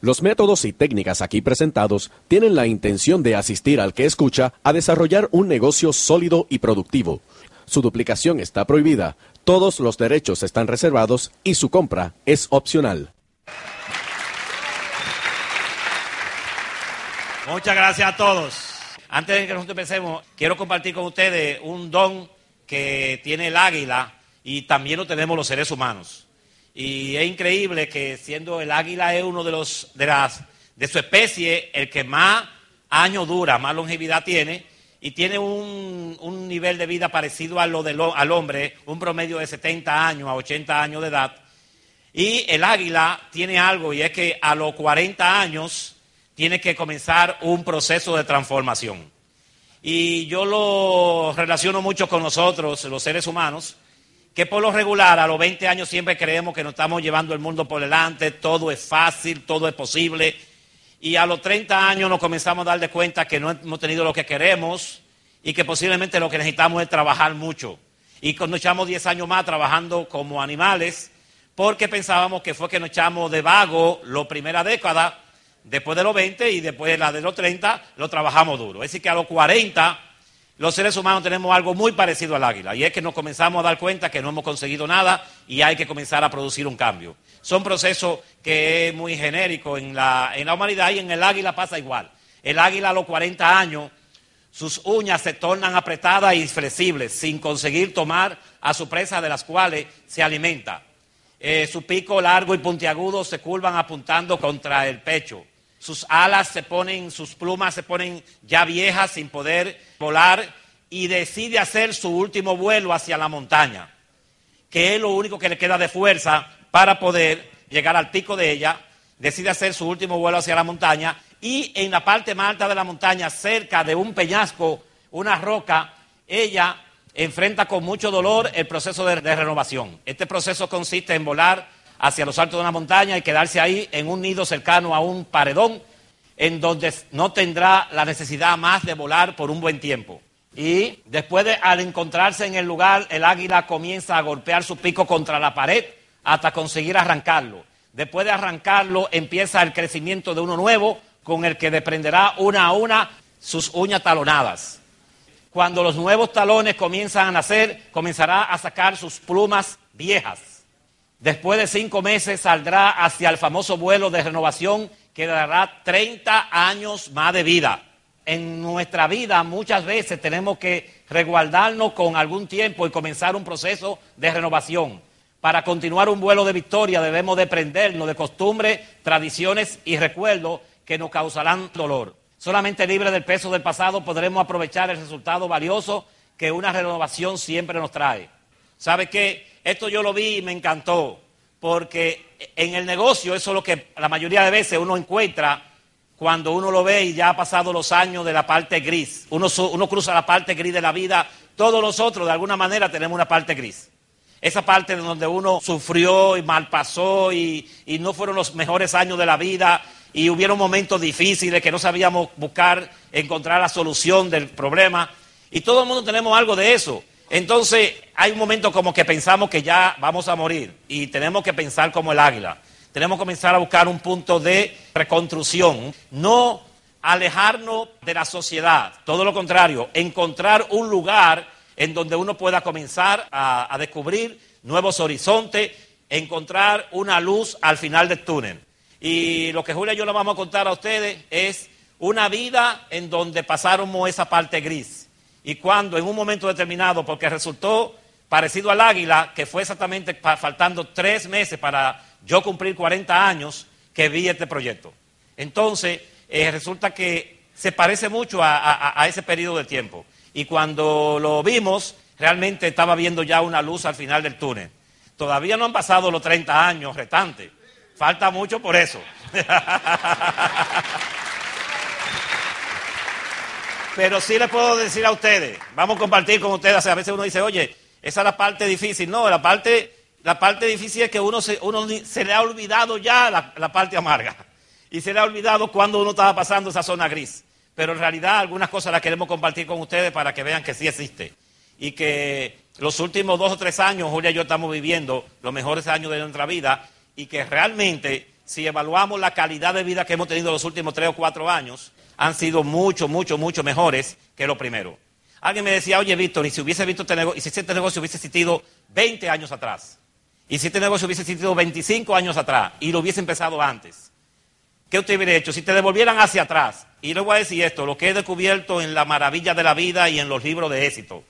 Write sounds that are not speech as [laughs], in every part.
Los métodos y técnicas aquí presentados tienen la intención de asistir al que escucha a desarrollar un negocio sólido y productivo. Su duplicación está prohibida, todos los derechos están reservados y su compra es opcional. Muchas gracias a todos. Antes de que nosotros empecemos, quiero compartir con ustedes un don que tiene el águila y también lo tenemos los seres humanos. Y es increíble que siendo el águila es uno de los de las de su especie el que más años dura, más longevidad tiene y tiene un, un nivel de vida parecido a lo del al hombre, un promedio de 70 años a 80 años de edad. Y el águila tiene algo y es que a los 40 años tiene que comenzar un proceso de transformación. Y yo lo relaciono mucho con nosotros, los seres humanos, que por lo regular a los 20 años siempre creemos que nos estamos llevando el mundo por delante, todo es fácil, todo es posible, y a los 30 años nos comenzamos a dar de cuenta que no hemos tenido lo que queremos y que posiblemente lo que necesitamos es trabajar mucho. Y cuando echamos 10 años más trabajando como animales, porque pensábamos que fue que nos echamos de vago la primera década, después de los 20 y después de la de los 30, lo trabajamos duro. Es decir, que a los 40 los seres humanos tenemos algo muy parecido al águila y es que nos comenzamos a dar cuenta que no hemos conseguido nada y hay que comenzar a producir un cambio. Son procesos que es muy genérico en la, en la humanidad y en el águila pasa igual. El águila a los 40 años, sus uñas se tornan apretadas y flexibles sin conseguir tomar a su presa de las cuales se alimenta. Eh, su pico largo y puntiagudo se curvan apuntando contra el pecho sus alas se ponen, sus plumas se ponen ya viejas sin poder volar y decide hacer su último vuelo hacia la montaña, que es lo único que le queda de fuerza para poder llegar al pico de ella, decide hacer su último vuelo hacia la montaña y en la parte más alta de la montaña, cerca de un peñasco, una roca, ella enfrenta con mucho dolor el proceso de, renovación. Este proceso consiste en volar hacia los altos de una montaña y quedarse ahí en un nido cercano a un paredón en donde no tendrá la necesidad más de volar por un buen tiempo. Y después de, al encontrarse en el lugar, el águila comienza a golpear su pico contra la pared hasta conseguir arrancarlo. Después de arrancarlo, empieza el crecimiento de uno nuevo con el que desprenderá una a una sus uñas talonadas. Cuando los nuevos talones comienzan a nacer, comenzará a sacar sus plumas viejas Después de cinco meses saldrá hacia el famoso vuelo de renovación que dará 30 años más de vida. En nuestra vida muchas veces tenemos que resguardarnos con algún tiempo y comenzar un proceso de renovación. Para continuar un vuelo de victoria debemos de prendernos de costumbres, tradiciones y recuerdos que nos causarán dolor. Solamente libre del peso del pasado podremos aprovechar el resultado valioso que una renovación siempre nos trae. ¿Sabe qué? Esto yo lo vi y me encantó, porque en el negocio eso es lo que la mayoría de veces uno encuentra cuando uno lo ve y ya ha pasado los años de la parte gris. Uno, cruza la parte gris de la vida, todos nosotros de alguna manera tenemos una parte gris. Esa parte donde uno sufrió y malpasó y, y no fueron los mejores años de la vida y hubieron momentos difíciles que no sabíamos buscar, encontrar la solución del problema. Y todo el mundo tenemos algo de eso. Entonces, hay un momento como que pensamos que ya vamos a morir y tenemos que pensar como el águila. Tenemos que comenzar a buscar un punto de reconstrucción, no alejarnos de la sociedad, todo lo contrario, encontrar un lugar en donde uno pueda comenzar a, descubrir nuevos horizontes, encontrar una luz al final del túnel. Y lo que Julia y yo le vamos a contar a ustedes es una vida en donde pasaron esa parte gris y cuando en un momento determinado, porque resultó parecido al águila, que fue exactamente faltando tres meses para yo cumplir 40 años, que vi este proyecto. Entonces, eh, resulta que se parece mucho a, ese periodo de tiempo. Y cuando lo vimos, realmente estaba viendo ya una luz al final del túnel. Todavía no han pasado los 30 años restantes. Falta mucho por eso. [laughs] Pero sí les puedo decir a ustedes, vamos a compartir con ustedes, a veces uno dice, oye, esa es la parte difícil. No, la parte, la parte difícil es que uno se, uno se le ha olvidado ya la, la parte amarga. [laughs] Y se le ha olvidado cuando uno estaba pasando esa zona gris. Pero en realidad algunas cosas las queremos compartir con ustedes para que vean que sí existe. Y que los últimos dos o tres años, Julia y yo estamos viviendo los mejores años de nuestra vida y que realmente si evaluamos la calidad de vida que hemos tenido los últimos tres o cuatro años, han sido mucho, mucho, mucho mejores que lo primero. Alguien me decía, oye, Víctor, y si hubiese visto este negocio, y si este negocio hubiese existido 20 años atrás, y si este negocio hubiese existido 25 años atrás, y lo hubiese empezado antes, ¿qué usted hubiera hecho? Si te devolvieran hacia atrás, y le voy a decir esto, lo que he descubierto en la maravilla de la vida y en los libros de éxito,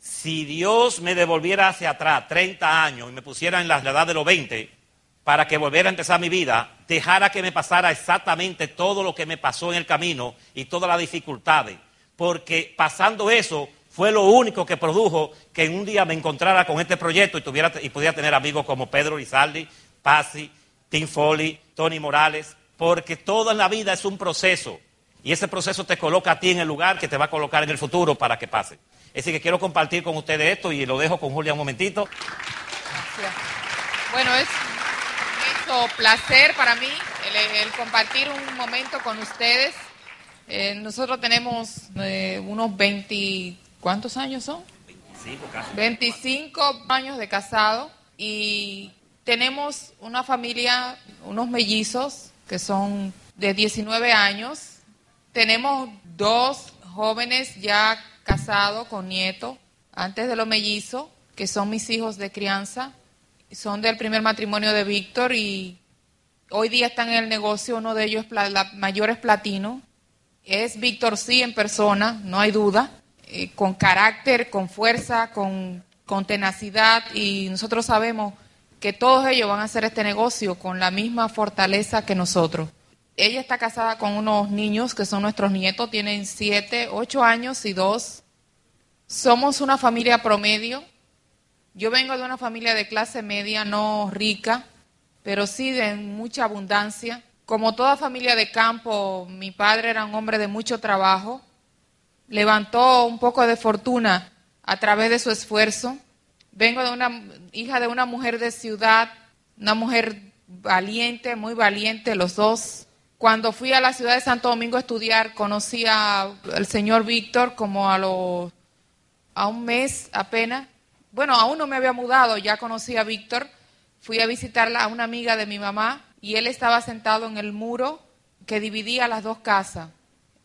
si Dios me devolviera hacia atrás 30 años y me pusiera en la edad de los 20, para que volviera a empezar mi vida, dejara que me pasara exactamente todo lo que me pasó en el camino y todas las dificultades porque pasando eso fue lo único que produjo que en un día me encontrara con este proyecto y, tuviera, y pudiera tener amigos como Pedro Rizaldi, Pasi, Tim Foley, Tony Morales, porque todo en la vida es un proceso y ese proceso te coloca a ti en el lugar que te va a colocar en el futuro para que pase. Así que quiero compartir con ustedes esto y lo dejo con Julia un momentito. Gracias. Bueno, es placer para mí el compartir un momento con ustedes. Eh, nosotros tenemos eh, unos 20, ¿cuántos años son? 25 casi. 25 años de casado y tenemos una familia, unos mellizos que son de 19 años. Tenemos dos jóvenes ya casados con nietos antes de los mellizos, que son mis hijos de crianza. Son del primer matrimonio de Víctor y hoy día están en el negocio. Uno de ellos, la mayor es platino es Víctor sí en persona, no hay duda, eh, con carácter, con fuerza, con, con tenacidad y nosotros sabemos que todos ellos van a hacer este negocio con la misma fortaleza que nosotros. Ella está casada con unos niños que son nuestros nietos, tienen siete, ocho años y dos. Somos una familia promedio. Yo vengo de una familia de clase media, no rica, pero sí de mucha abundancia. Como toda familia de campo, mi padre era un hombre de mucho trabajo, levantó un poco de fortuna a través de su esfuerzo. Vengo de una hija de una mujer de ciudad, una mujer valiente, muy valiente, los dos. Cuando fui a la ciudad de Santo Domingo a estudiar, conocí al señor Víctor como a, los, a un mes apenas. Bueno, aún no me había mudado, ya conocí a Víctor. Fui a visitarla a una amiga de mi mamá y él estaba sentado en el muro que dividía las dos casas.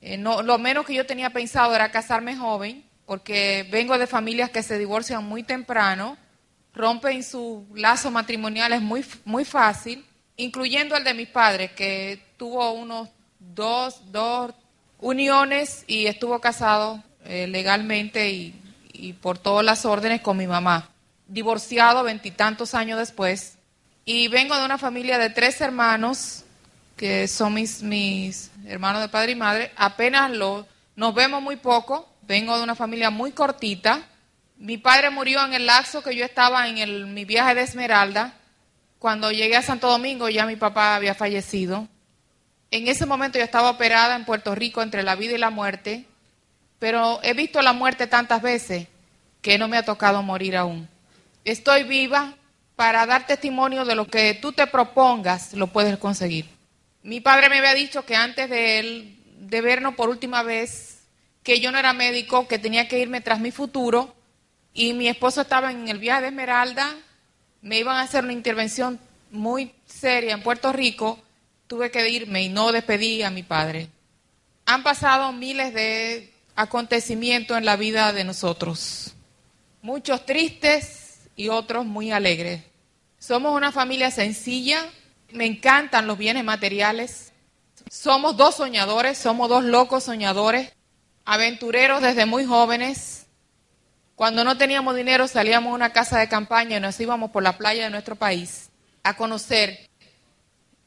Eh, no, lo menos que yo tenía pensado era casarme joven, porque vengo de familias que se divorcian muy temprano, rompen sus lazos matrimoniales muy, muy fácil, incluyendo el de mis padres, que tuvo unos dos, dos uniones y estuvo casado eh, legalmente y, y por todas las órdenes con mi mamá. Divorciado veintitantos años después, y vengo de una familia de tres hermanos, que son mis, mis hermanos de padre y madre. Apenas lo, nos vemos muy poco. Vengo de una familia muy cortita. Mi padre murió en el laxo que yo estaba en el, mi viaje de Esmeralda. Cuando llegué a Santo Domingo ya mi papá había fallecido. En ese momento yo estaba operada en Puerto Rico entre la vida y la muerte, pero he visto la muerte tantas veces que no me ha tocado morir aún. Estoy viva, para dar testimonio de lo que tú te propongas, lo puedes conseguir. Mi padre me había dicho que antes de, él, de vernos por última vez, que yo no era médico, que tenía que irme tras mi futuro, y mi esposo estaba en el viaje de Esmeralda, me iban a hacer una intervención muy seria en Puerto Rico, tuve que irme y no despedí a mi padre. Han pasado miles de acontecimientos en la vida de nosotros, muchos tristes, y otros muy alegres. Somos una familia sencilla, me encantan los bienes materiales. Somos dos soñadores, somos dos locos soñadores, aventureros desde muy jóvenes. Cuando no teníamos dinero salíamos a una casa de campaña y nos íbamos por la playa de nuestro país a conocer.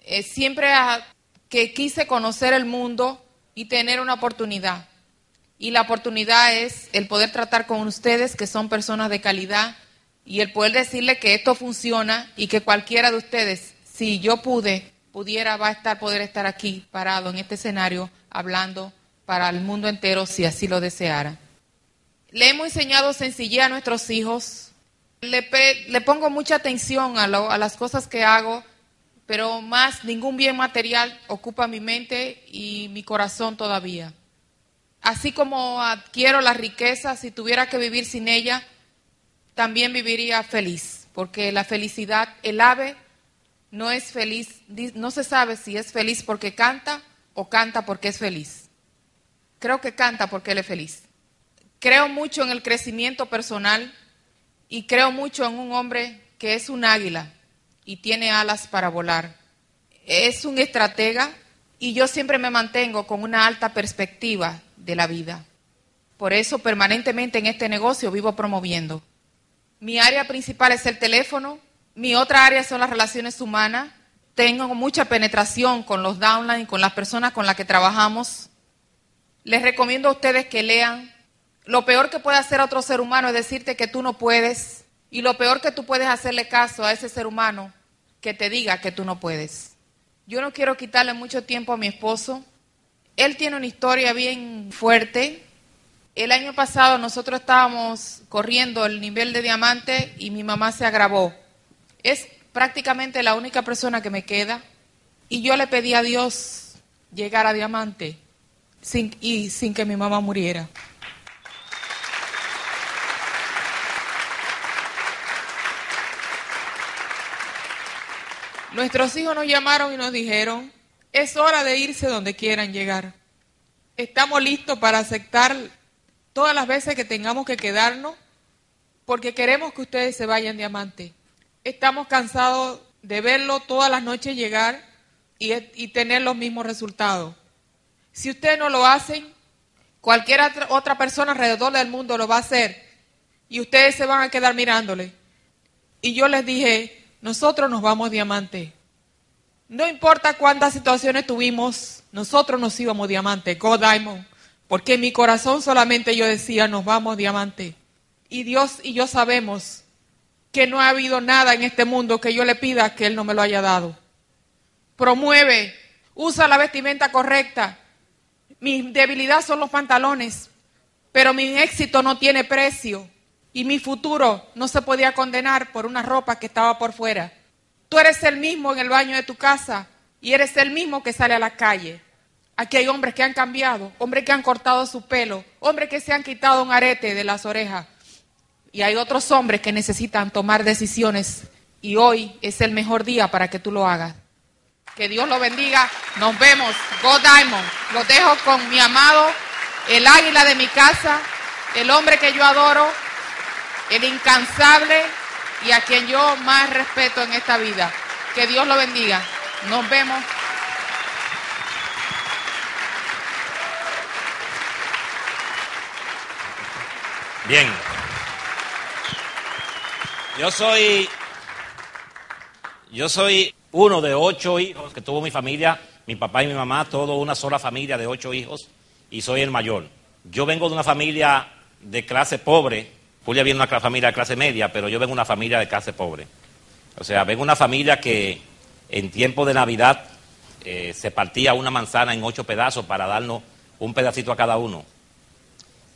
Eh, siempre que quise conocer el mundo y tener una oportunidad. Y la oportunidad es el poder tratar con ustedes, que son personas de calidad, y el poder decirle que esto funciona y que cualquiera de ustedes, si yo pude, pudiera, va a estar, poder estar aquí parado en este escenario hablando para el mundo entero si así lo deseara. Le hemos enseñado sencillez a nuestros hijos. Le, le pongo mucha atención a, a las cosas que hago, pero más ningún bien material ocupa mi mente y mi corazón todavía. Así como adquiero la riqueza, si tuviera que vivir sin ella, también viviría feliz, porque la felicidad, el ave no es feliz, no se sabe si es feliz porque canta o canta porque es feliz. Creo que canta porque él es feliz. Creo mucho en el crecimiento personal y creo mucho en un hombre que es un águila y tiene alas para volar. Es un estratega y yo siempre me mantengo con una alta perspectiva de la vida. Por eso permanentemente en este negocio vivo promoviendo. Mi área principal es el teléfono, mi otra área son las relaciones humanas. Tengo mucha penetración con los downline, con las personas con las que trabajamos. Les recomiendo a ustedes que lean. Lo peor que puede hacer otro ser humano es decirte que tú no puedes. Y lo peor que tú puedes hacerle caso a ese ser humano que te diga que tú no puedes. Yo no quiero quitarle mucho tiempo a mi esposo. Él tiene una historia bien fuerte. El año pasado nosotros estábamos corriendo el nivel de diamante y mi mamá se agravó. Es prácticamente la única persona que me queda. Y yo le pedí a Dios llegar a diamante sin, y sin que mi mamá muriera. Nuestros hijos nos llamaron y nos dijeron, es hora de irse donde quieran llegar. Estamos listos para aceptar todas las veces que tengamos que quedarnos porque queremos que ustedes se vayan diamante. Estamos cansados de verlo todas las noches llegar y, tener los mismos resultados. Si ustedes no lo hacen, cualquier otra persona alrededor del mundo lo va a hacer y ustedes se van a quedar mirándole. Y yo les dije, nosotros nos vamos diamante. No importa cuántas situaciones tuvimos, nosotros nos íbamos diamante, go diamond, porque en mi corazón solamente yo decía, nos vamos diamante. Y Dios y yo sabemos que no ha habido nada en este mundo que yo le pida que Él no me lo haya dado. Promueve, usa la vestimenta correcta. Mi debilidad son los pantalones, pero mi éxito no tiene precio y mi futuro no se podía condenar por una ropa que estaba por fuera. Tú eres el mismo en el baño de tu casa y eres el mismo que sale a la calle. Aquí hay hombres que han cambiado, hombres que han cortado su pelo, hombres que se han quitado un arete de las orejas, y hay otros hombres que necesitan tomar decisiones y hoy es el mejor día para que tú lo hagas. Que Dios lo bendiga. Nos vemos. Go Diamond. Lo dejo con mi amado, el águila de mi casa, el hombre que yo adoro, el incansable y a quien yo más respeto en esta vida. Que Dios lo bendiga. Nos vemos. Bien. Yo soy, yo soy uno de ocho hijos que tuvo mi familia, mi papá y mi mamá, todo una sola familia de ocho hijos, y soy el mayor. Yo vengo de una familia de clase pobre, Julia viene una familia de clase media, pero yo vengo una familia de clase pobre. O sea, vengo una familia que en tiempo de Navidad eh, se partía una manzana en ocho pedazos para darnos un pedacito a cada uno,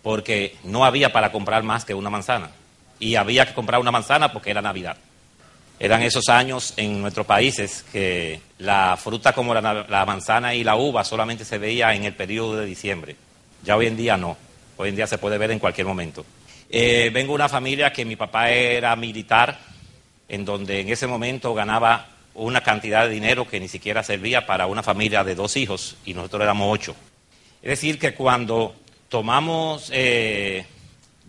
porque no había para comprar más que una manzana y había que comprar una manzana porque era Navidad. Eran esos años en nuestros países que la fruta como la, manzana y la uva solamente se veía en el periodo de diciembre. Ya hoy en día no. Hoy en día se puede ver en cualquier momento. Eh, vengo de una familia que mi papá era militar, en donde en ese momento ganaba una cantidad de dinero que ni siquiera servía para una familia de dos hijos y nosotros éramos ocho. Es decir, que cuando tomamos eh,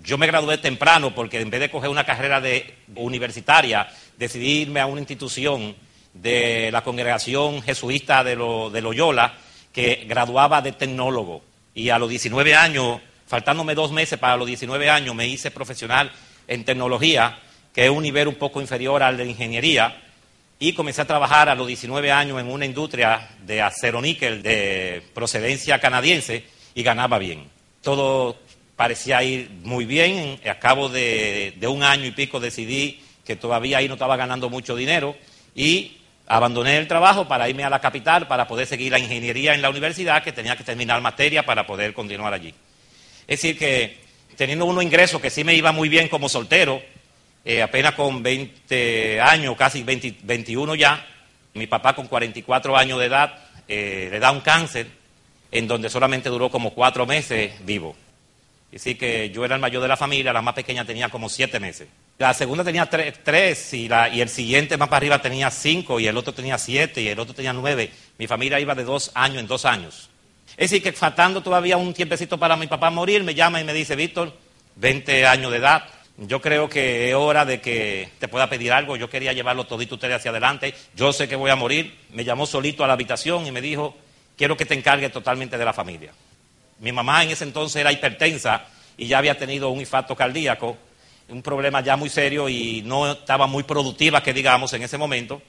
yo me gradué temprano porque en vez de coger una carrera de, universitaria, decidí irme a una institución de la congregación jesuita de, de Loyola que graduaba de tecnólogo. Y a los 19 años, faltándome dos meses para los 19 años, me hice profesional en tecnología, que es un nivel un poco inferior al de ingeniería, y comencé a trabajar a los 19 años en una industria de acero níquel de procedencia canadiense y ganaba bien. Todo parecía ir muy bien. A cabo de, un año y pico decidí que todavía ahí no estaba ganando mucho dinero y abandoné el trabajo para irme a la capital para poder seguir la ingeniería en la universidad, que tenía que terminar materia para poder continuar allí. Es decir, que teniendo unos ingresos que sí me iba muy bien como soltero, eh, apenas con 20 años, casi 21 ya, mi papá con 44 años de edad eh, le da un cáncer en donde solamente duró como cuatro meses vivo. Y sí que yo era el mayor de la familia, la más pequeña tenía como siete meses. La segunda tenía tres, tres y, la, y, el siguiente más para arriba tenía cinco y el otro tenía siete y el otro tenía nueve. Mi familia iba de dos años en dos años. Es decir, que faltando todavía un tiempecito para mi papá morir, me llama y me dice, Víctor, 20 años de edad, yo creo que es hora de que te pueda pedir algo. Yo quería llevarlo todito ustedes hacia adelante. Yo sé que voy a morir. Me llamó solito a la habitación y me dijo, quiero que te encargues totalmente de la familia. Mi mamá en ese entonces era hipertensa y ya había tenido un infarto cardíaco, un problema ya muy serio y no estaba muy productiva, que digamos, en ese momento.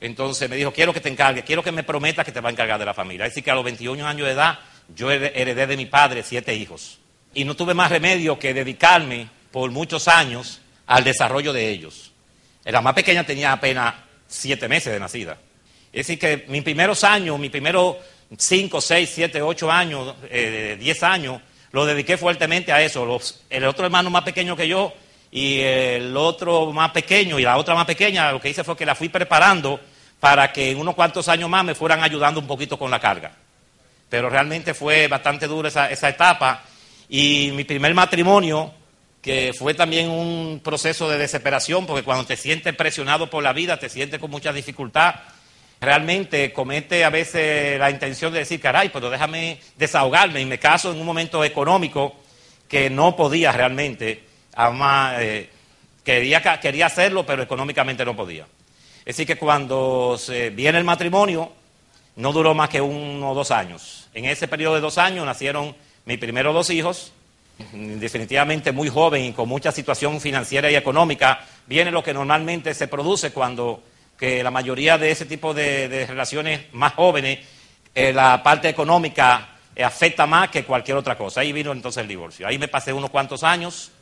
Entonces me dijo, quiero que te encargues, quiero que me prometas que te va a encargar de la familia. Decir, que a los 21 años de edad yo heredé de mi padre siete hijos. Y no tuve más remedio que dedicarme por muchos años al desarrollo de ellos. La más pequeña tenía apenas siete meses de nacida. Es decir, que mis primeros años, mis primeros cinco, seis, siete, ocho años, eh, diez años, lo dediqué fuertemente a eso. el otro hermano más pequeño que yo y el otro más pequeño y la otra más pequeña, lo que hice fue que la fui preparando para que en unos cuantos años más me fueran ayudando un poquito con la carga. Pero realmente fue bastante dura esa, esa etapa. Y mi primer matrimonio, que fue también un proceso de desesperación, porque cuando te sientes presionado por la vida, te sientes con mucha dificultad, realmente comete a veces la intención de decir, caray, pero déjame desahogarme, y me caso en un momento económico que no podía realmente Además, eh, quería, quería hacerlo, pero económicamente no podía. Es decir, que cuando se viene el matrimonio, no duró más que uno o dos años. En ese periodo de dos años nacieron mis primeros dos hijos, definitivamente muy joven y con mucha situación financiera y económica. Viene lo que normalmente se produce cuando que la mayoría de ese tipo de, relaciones más jóvenes, eh, la parte económica afecta más que cualquier otra cosa. Ahí vino entonces el divorcio. Ahí me pasé unos cuantos años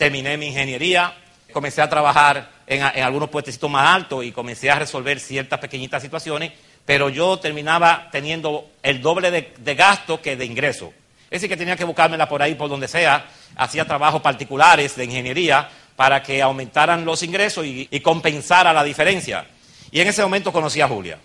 terminé mi ingeniería, comencé a trabajar en, algunos puestecitos más altos y comencé a resolver ciertas pequeñitas situaciones, pero yo terminaba teniendo el doble de, gasto que de ingreso. Es decir, que tenía que buscármela por ahí, por donde sea, hacía trabajos particulares de ingeniería para que aumentaran los ingresos y, y compensara la diferencia. Y en ese momento conocí a Julia.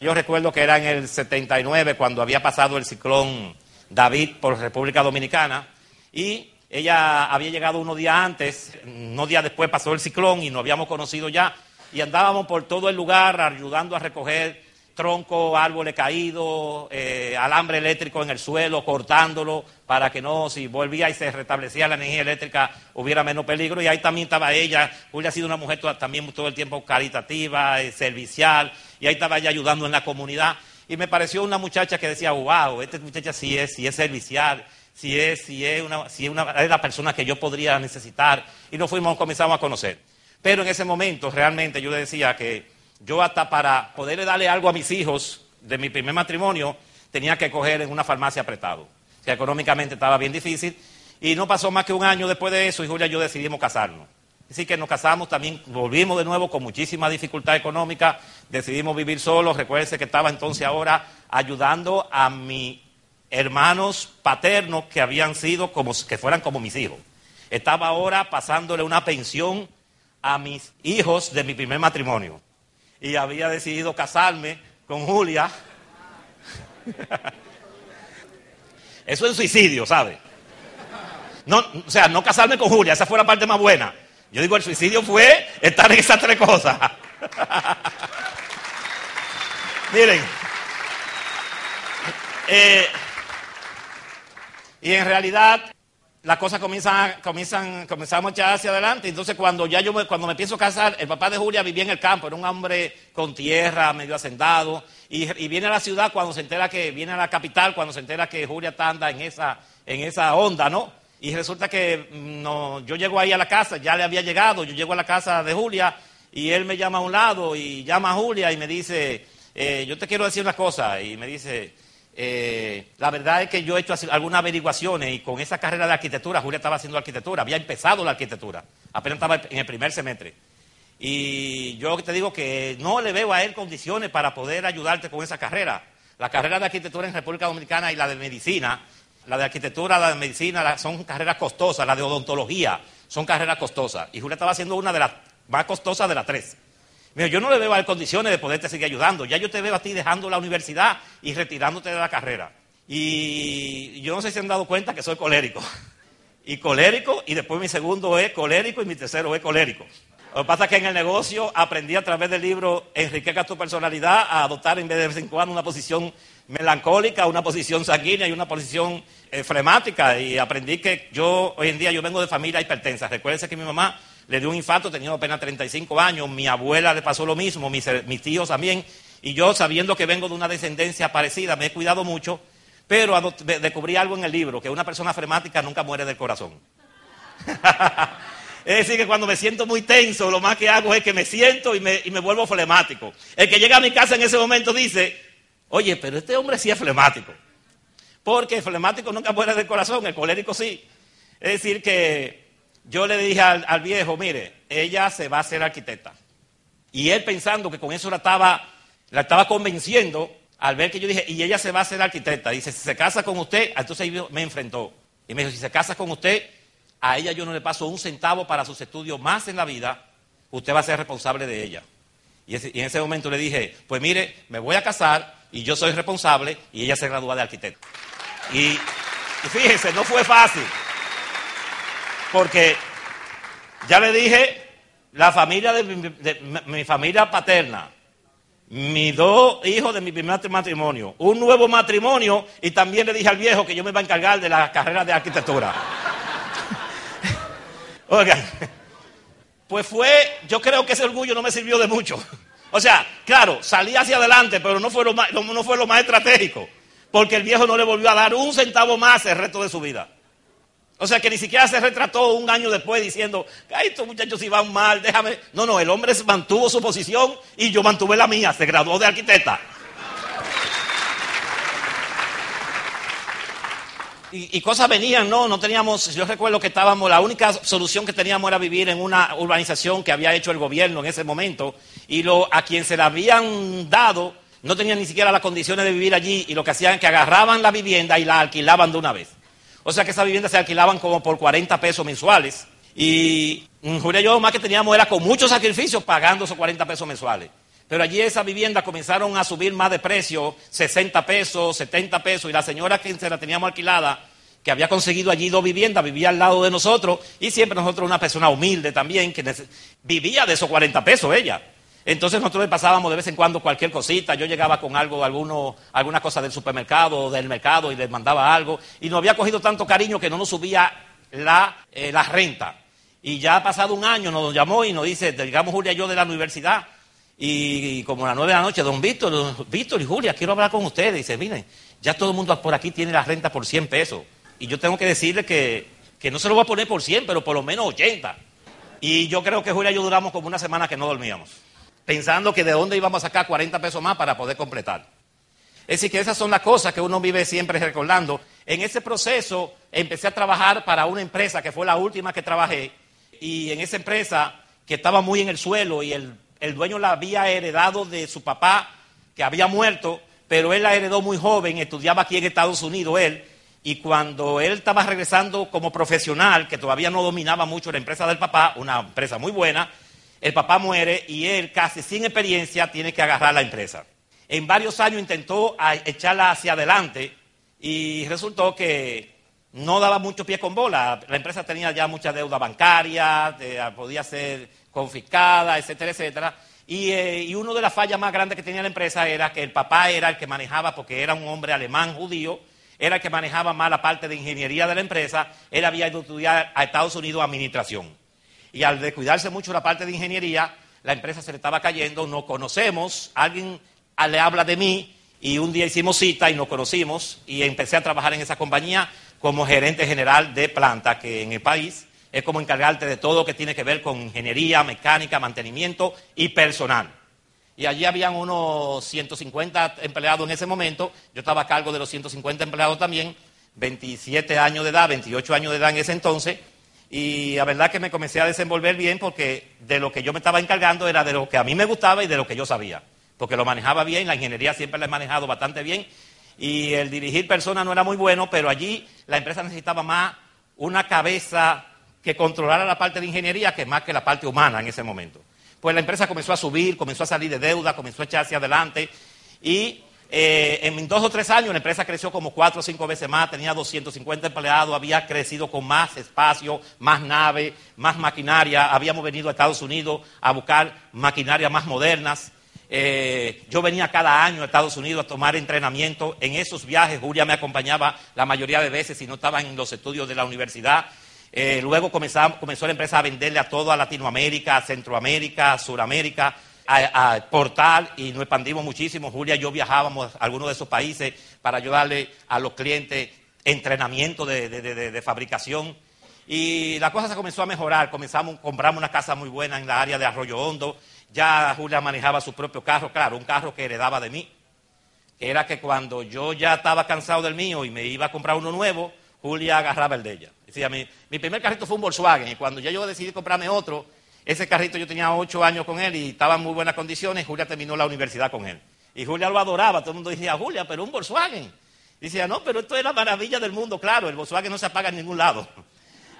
Yo recuerdo que era en el 79 cuando había pasado el ciclón David por República Dominicana y ella había llegado unos días antes, unos días después pasó el ciclón y nos habíamos conocido ya. Y andábamos por todo el lugar ayudando a recoger troncos, árboles caídos, eh, alambre eléctrico en el suelo, cortándolo para que no, si volvía y se restablecía la energía eléctrica, hubiera menos peligro. Y ahí también estaba ella. Julia ha sido una mujer también todo el tiempo caritativa, eh, servicial, y ahí estaba ella ayudando en la comunidad. Y me pareció una muchacha que decía, wow, esta muchacha sí es, sí es servicial si es, si es, una, si es, una, es la persona que yo podría necesitar. Y nos fuimos, comenzamos a conocer. Pero en ese momento realmente yo le decía que yo hasta para poderle darle algo a mis hijos de mi primer matrimonio tenía que coger en una farmacia apretado. que económicamente estaba bien difícil. Y no pasó más que un año después de eso y Julia y yo decidimos casarnos. Así que nos casamos, también volvimos de nuevo con muchísima dificultad económica, decidimos vivir solos. Recuérdense que estaba entonces ahora ayudando a mi hermanos paternos que habían sido como que fueran como mis hijos. Estaba ahora pasándole una pensión a mis hijos de mi primer matrimonio. Y había decidido casarme con Julia. [laughs] Eso es suicidio, ¿sabe? No, o sea, no casarme con Julia, esa fue la parte más buena. Yo digo, el suicidio fue estar en esas tres cosas. [laughs] Miren, eh, y en realidad las cosas comienzan, comienzan, comenzamos a echar hacia adelante. Entonces cuando ya yo me, cuando me a casar, el papá de Julia vivía en el campo, era un hombre con tierra, medio hacendado, y, viene a la ciudad cuando se entera que, viene a la capital cuando se entera que Julia está anda en esa, en esa onda, ¿no? Y resulta que mm, no, yo llego ahí a la casa, ya le había llegado, yo llego a la casa de Julia y él me llama a un lado y llama a Julia y me dice, eh, yo te quiero decir una cosa, y me dice, eh, la verdad es que yo he hecho algunas averiguaciones y con esa carrera de arquitectura, Julia estaba haciendo arquitectura, había empezado la arquitectura, apenas estaba en el primer semestre. Y yo te digo que no le veo a él condiciones para poder ayudarte con esa carrera. La carrera de arquitectura en República Dominicana y la de medicina, la de arquitectura, la de medicina, son carreras costosas, la de odontología, son carreras costosas. Y Julia estaba haciendo una de las más costosas de las tres. Yo no le veo a condiciones de poderte seguir ayudando. Ya yo te veo a ti dejando la universidad y retirándote de la carrera. Y yo no sé si han dado cuenta que soy colérico. y colérico, y después mi segundo es colérico y mi tercero es colérico. Lo que pasa es que en el negocio aprendí a través del libro Enriquezca tu personalidad a adoptar en vez de en cuando una posición melancólica, una posición sanguínea y una posición eh. Y aprendí que yo, hoy en día, yo vengo de familia hipertensa. Recuérdense que mi mamá le dio un infarto, tenía apenas 35 años, mi abuela le pasó lo mismo, mis, mis tíos también. Y yo, sabiendo que vengo de una descendencia parecida, me he cuidado mucho pero descubrí algo en el libro, que una persona flemática nunca muere del corazón. [laughs] es decir, que cuando me siento muy tenso, lo más que hago es que me siento y me, y me vuelvo flemático. El que llega a mi casa en ese momento dice, oye, pero este hombre sí es flemático. Porque el flemático nunca muere del corazón, el colérico sí. Es decir, que yo le dije al, viejo, mire, ella se va a hacer arquitecta. Y él pensando que con eso la estaba, la estaba convenciendo, al ver que yo dije, y ella se va a hacer arquitecta, dice, si se casa con usted, entonces me enfrentó. Y me dijo, si se casa con usted, a ella yo no le paso un centavo para sus estudios más en la vida, usted va a ser responsable de ella. Y, en ese momento le dije, pues mire, me voy a casar y yo soy responsable y ella se gradúa de arquitecta. Y, fíjese, no fue fácil, porque ya le dije, la familia de mi familia paterna, mis dos hijos de mi primer matrimonio, un nuevo matrimonio y también le dije al viejo que yo me iba a encargar de la carrera de arquitectura. [laughs] Oigan, pues fue, yo creo que ese orgullo no me sirvió de mucho. O sea, claro, salí hacia adelante, pero no fue lo más, no fue lo más estratégico, porque el viejo no le volvió a dar un centavo más el resto de su vida. O sea que ni siquiera se retrató un año después diciendo, ay, estos muchachos iban mal, déjame. No, no, el hombre mantuvo su posición y yo mantuve la mía, se graduó de arquitecta. Y, cosas venían, no, no teníamos, yo recuerdo que estábamos, la única solución que teníamos era vivir en una urbanización que había hecho el gobierno en ese momento y lo, a quien se la habían dado no tenían ni siquiera las condiciones de vivir allí y lo que hacían es que agarraban la vivienda y la alquilaban de una vez. O sea que esas viviendas se alquilaban como por 40 pesos mensuales. Y Julia yo más que teníamos era con muchos sacrificios pagando esos 40 pesos mensuales. Pero allí esas viviendas comenzaron a subir más de precio, 60 pesos, 70 pesos, y la señora que se la teníamos alquilada, que había conseguido allí dos viviendas, vivía al lado de nosotros, y siempre nosotros una persona humilde también, que vivía de esos 40 pesos ella. Entonces nosotros le pasábamos de vez en cuando cualquier cosita. Yo llegaba con algo, alguno, alguna cosa del supermercado o del mercado y le mandaba algo. Y nos había cogido tanto cariño que no nos subía la, eh, la renta. Y ya ha pasado un año, nos llamó y nos dice, digamos Julia y yo de la universidad. Y, como a las nueve de la noche, don Víctor, Víctor y Julia, quiero hablar con ustedes. Dice, miren, ya todo el mundo por aquí tiene la renta por 100 pesos. Y yo tengo que decirle que, que no se lo voy a poner por 100, pero por lo menos 80. Y yo creo que Julia y yo duramos como una semana que no dormíamos pensando que de dónde íbamos a sacar 40 pesos más para poder completar. Es decir, que esas son las cosas que uno vive siempre recordando. En ese proceso empecé a trabajar para una empresa que fue la última que trabajé y en esa empresa que estaba muy en el suelo y el, el dueño la había heredado de su papá que había muerto, pero él la heredó muy joven, estudiaba aquí en Estados Unidos él, y cuando él estaba regresando como profesional, que todavía no dominaba mucho la empresa del papá, una empresa muy buena, el papá muere y él, casi sin experiencia, tiene que agarrar la empresa. En varios años intentó echarla hacia adelante y resultó que no daba mucho pie con bola. La empresa tenía ya mucha deuda bancaria, podía ser confiscada, etcétera, etcétera. Y, eh, y una de las fallas más grandes que tenía la empresa era que el papá era el que manejaba, porque era un hombre alemán judío, era el que manejaba más la parte de ingeniería de la empresa, él había ido a estudiar a Estados Unidos administración y al descuidarse mucho la parte de ingeniería, la empresa se le estaba cayendo, no conocemos, alguien le habla de mí y un día hicimos cita y nos conocimos y empecé a trabajar en esa compañía como gerente general de planta, que en el país es como encargarte de todo lo que tiene que ver con ingeniería, mecánica, mantenimiento y personal. Y allí habían unos 150 empleados en ese momento, yo estaba a cargo de los 150 empleados también, 27 años de edad, 28 años de edad en ese entonces, y la verdad que me comencé a desenvolver bien porque de lo que yo me estaba encargando era de lo que a mí me gustaba y de lo que yo sabía. Porque lo manejaba bien, la ingeniería siempre la he manejado bastante bien y el dirigir personas no era muy bueno, pero allí la empresa necesitaba más una cabeza que controlara la parte de ingeniería que más que la parte humana en ese momento. Pues la empresa comenzó a subir, comenzó a salir de deuda, comenzó a echarse adelante y eh, en dos o tres años la empresa creció como cuatro o cinco veces más, tenía 250 empleados, había crecido con más espacio, más nave, más maquinaria. Habíamos venido a Estados Unidos a buscar maquinaria más modernas. Eh, yo venía cada año a Estados Unidos a tomar entrenamiento. En esos viajes Julia me acompañaba la mayoría de veces si no estaba en los estudios de la universidad. Eh, luego comenzó la empresa a venderle a toda Latinoamérica, Centroamérica, Suramérica a, Portal y nos expandimos muchísimo. Julia y yo viajábamos a algunos de esos países para ayudarle a los clientes entrenamiento de, fabricación. Y la cosa se comenzó a mejorar. Comenzamos, compramos una casa muy buena en la área de Arroyo Hondo. Ya Julia manejaba su propio carro, claro, un carro que heredaba de mí. Que era que cuando yo ya estaba cansado del mío y me iba a comprar uno nuevo, Julia agarraba el de ella. Decía, mi, mi primer carrito fue un Volkswagen y cuando ya yo decidí comprarme otro, ese carrito yo tenía ocho años con él y estaba en muy buenas condiciones. Julia terminó la universidad con él. Y Julia lo adoraba. Todo el mundo decía, Julia, pero un Volkswagen. Decía, no, pero esto es la maravilla del mundo. Claro, el Volkswagen no se apaga en ningún lado.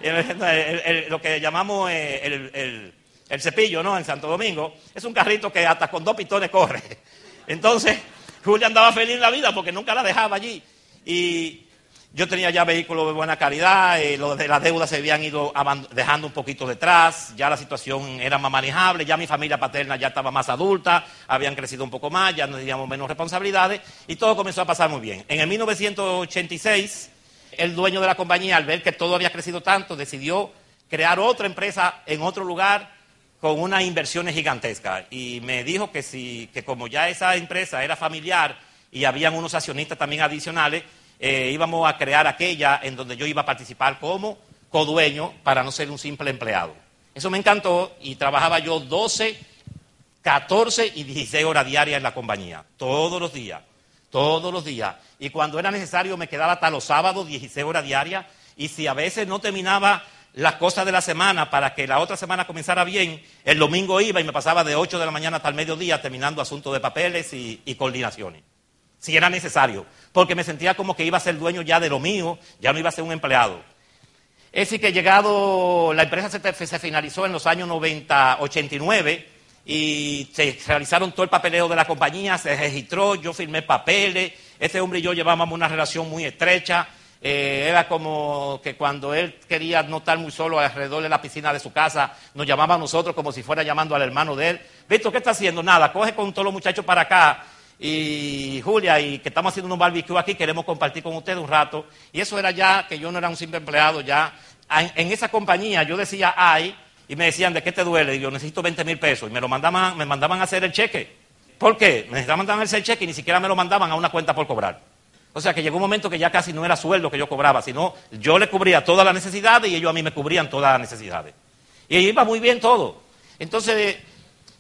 [laughs] lo que llamamos eh, el, cepillo, ¿no? En Santo Domingo. Es un carrito que hasta con dos pistones corre. [laughs] Entonces, Julia andaba feliz en la vida porque nunca la dejaba allí. Y yo tenía ya vehículos de buena calidad, eh, de las deudas se habían ido dejando un poquito detrás, ya la situación era más manejable, ya mi familia paterna ya estaba más adulta, habían crecido un poco más, ya no teníamos menos responsabilidades y todo comenzó a pasar muy bien. En el 1986, el dueño de la compañía, al ver que todo había crecido tanto, decidió crear otra empresa en otro lugar con unas inversiones gigantescas y me dijo que, si, que como ya esa empresa era familiar y habían unos accionistas también adicionales, eh, íbamos a crear aquella en donde yo iba a participar como codueño para no ser un simple empleado. Eso me encantó y trabajaba yo 12, 14 y 16 horas diarias en la compañía, todos los días, todos los días. Y cuando era necesario me quedaba hasta los sábados 16 horas diarias y si a veces no terminaba las cosas de la semana para que la otra semana comenzara bien, el domingo iba y me pasaba de 8 de la mañana hasta el mediodía terminando asuntos de papeles y coordinaciones si era necesario, porque me sentía como que iba a ser dueño ya de lo mío, ya no iba a ser un empleado. Es decir, que llegado, la empresa se, finalizó en los años 90, 89 y se realizaron todo el papeleo de la compañía, se registró, yo firmé papeles, este hombre y yo llevábamos una relación muy estrecha, eh, era como que cuando él quería no estar muy solo alrededor de la piscina de su casa, nos llamaba a nosotros como si fuera llamando al hermano de él. Víctor, ¿qué está haciendo? Nada, coge con todos los muchachos para acá y Julia, y que estamos haciendo un barbecue aquí, queremos compartir con ustedes un rato. Y eso era ya que yo no era un simple empleado, ya en, esa compañía yo decía ay, y me decían, ¿de qué te duele? Y yo necesito 20 mil pesos, y me lo mandaban, me mandaban a hacer el cheque. ¿Por qué? Me mandaban a hacer el cheque y ni siquiera me lo mandaban a una cuenta por cobrar. O sea que llegó un momento que ya casi no era sueldo que yo cobraba, sino yo le cubría todas las necesidades y ellos a mí me cubrían todas las necesidades. Y iba muy bien todo. Entonces,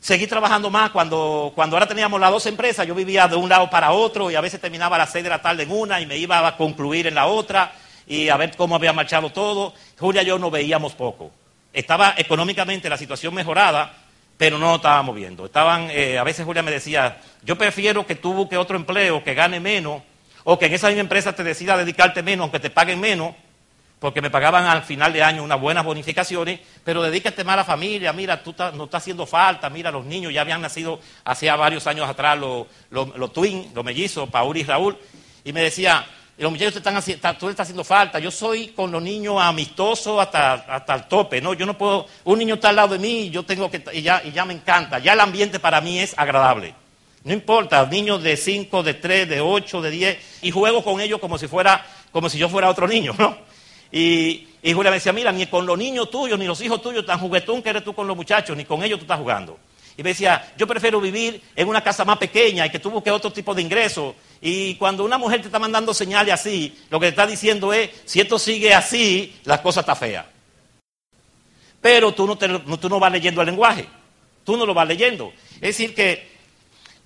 Seguí trabajando más cuando, cuando ahora teníamos las dos empresas, yo vivía de un lado para otro y a veces terminaba a las seis de la tarde en una y me iba a concluir en la otra y a ver cómo había marchado todo. Julia y yo no veíamos poco. Estaba económicamente la situación mejorada, pero no estábamos viendo. Estaban, eh, a veces Julia me decía, yo prefiero que tú busques otro empleo que gane menos o que en esa misma empresa te decida dedicarte menos, aunque te paguen menos, porque me pagaban al final de año unas buenas bonificaciones, pero dedícate más a la familia, mira, tú no está haciendo falta, mira, los niños ya habían nacido hacía varios años atrás los, los, twins, los mellizos, Paul y Raúl, y me decía, los muchachos te están haciendo, tú le estás haciendo falta, yo soy con los niños amistosos hasta, hasta el tope, ¿no? Yo no puedo, un niño está al lado de mí y yo tengo que, y ya, y ya me encanta, ya el ambiente para mí es agradable. No importa, niños de 5, de 3, de 8, de 10, y juego con ellos como si fuera, como si yo fuera otro niño, ¿no? Y, Julia me decía, mira, ni con los niños tuyos, ni los hijos tuyos tan juguetón que eres tú con los muchachos, ni con ellos tú estás jugando. Y me decía, yo prefiero vivir en una casa más pequeña y que tú busques otro tipo de ingreso. Y cuando una mujer te está mandando señales así, lo que te está diciendo es, si esto sigue así, la cosa está fea. Pero tú no, tú no vas leyendo el lenguaje, tú no lo vas leyendo. Es decir, que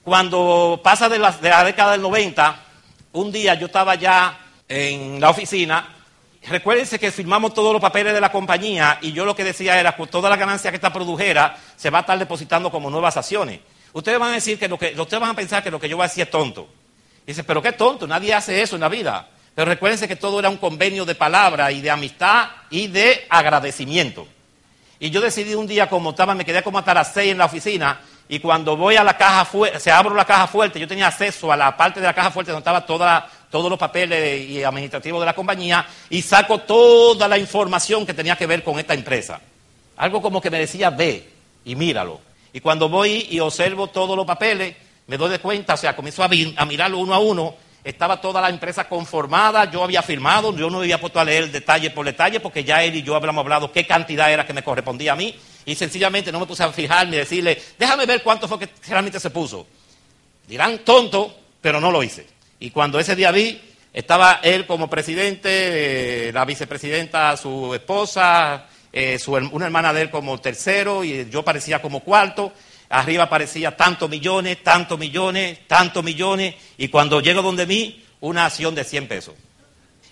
cuando pasa de la, de la década del 90, un día yo estaba ya en la oficina Recuérdense que firmamos todos los papeles de la compañía y yo lo que decía era que toda la ganancia que esta produjera se va a estar depositando como nuevas acciones. Ustedes van a decir que lo que, ustedes van a pensar que lo que yo voy a decir es tonto. dice, pero qué tonto, nadie hace eso en la vida. Pero recuérdense que todo era un convenio de palabra y de amistad y de agradecimiento. Y yo decidí un día, como estaba, me quedé como hasta las seis en la oficina, y cuando voy a la caja fuerte, se abro la caja fuerte, yo tenía acceso a la parte de la caja fuerte donde estaba toda, todos los papeles y administrativos de la compañía y saco toda la información que tenía que ver con esta empresa. Algo como que me decía, ve y míralo. Y cuando voy y observo todos los papeles, me doy de cuenta, o sea, comienzo a, a mirarlo uno a uno, estaba toda la empresa conformada, yo había firmado, yo no había puesto a leer detalle por detalle porque ya él y yo habíamos hablado qué cantidad era que me correspondía a mí y sencillamente no me puse a fijarme y decirle, déjame ver cuánto fue que realmente se puso. Dirán tonto, pero no lo hice. Y cuando ese día vi, estaba él como presidente, eh, la vicepresidenta, su esposa, eh, una hermana de él como tercero y yo parecía como cuarto arriba aparecía tantos millones, tantos millones, tantos millones, y cuando llego donde mí, una acción de 100 pesos.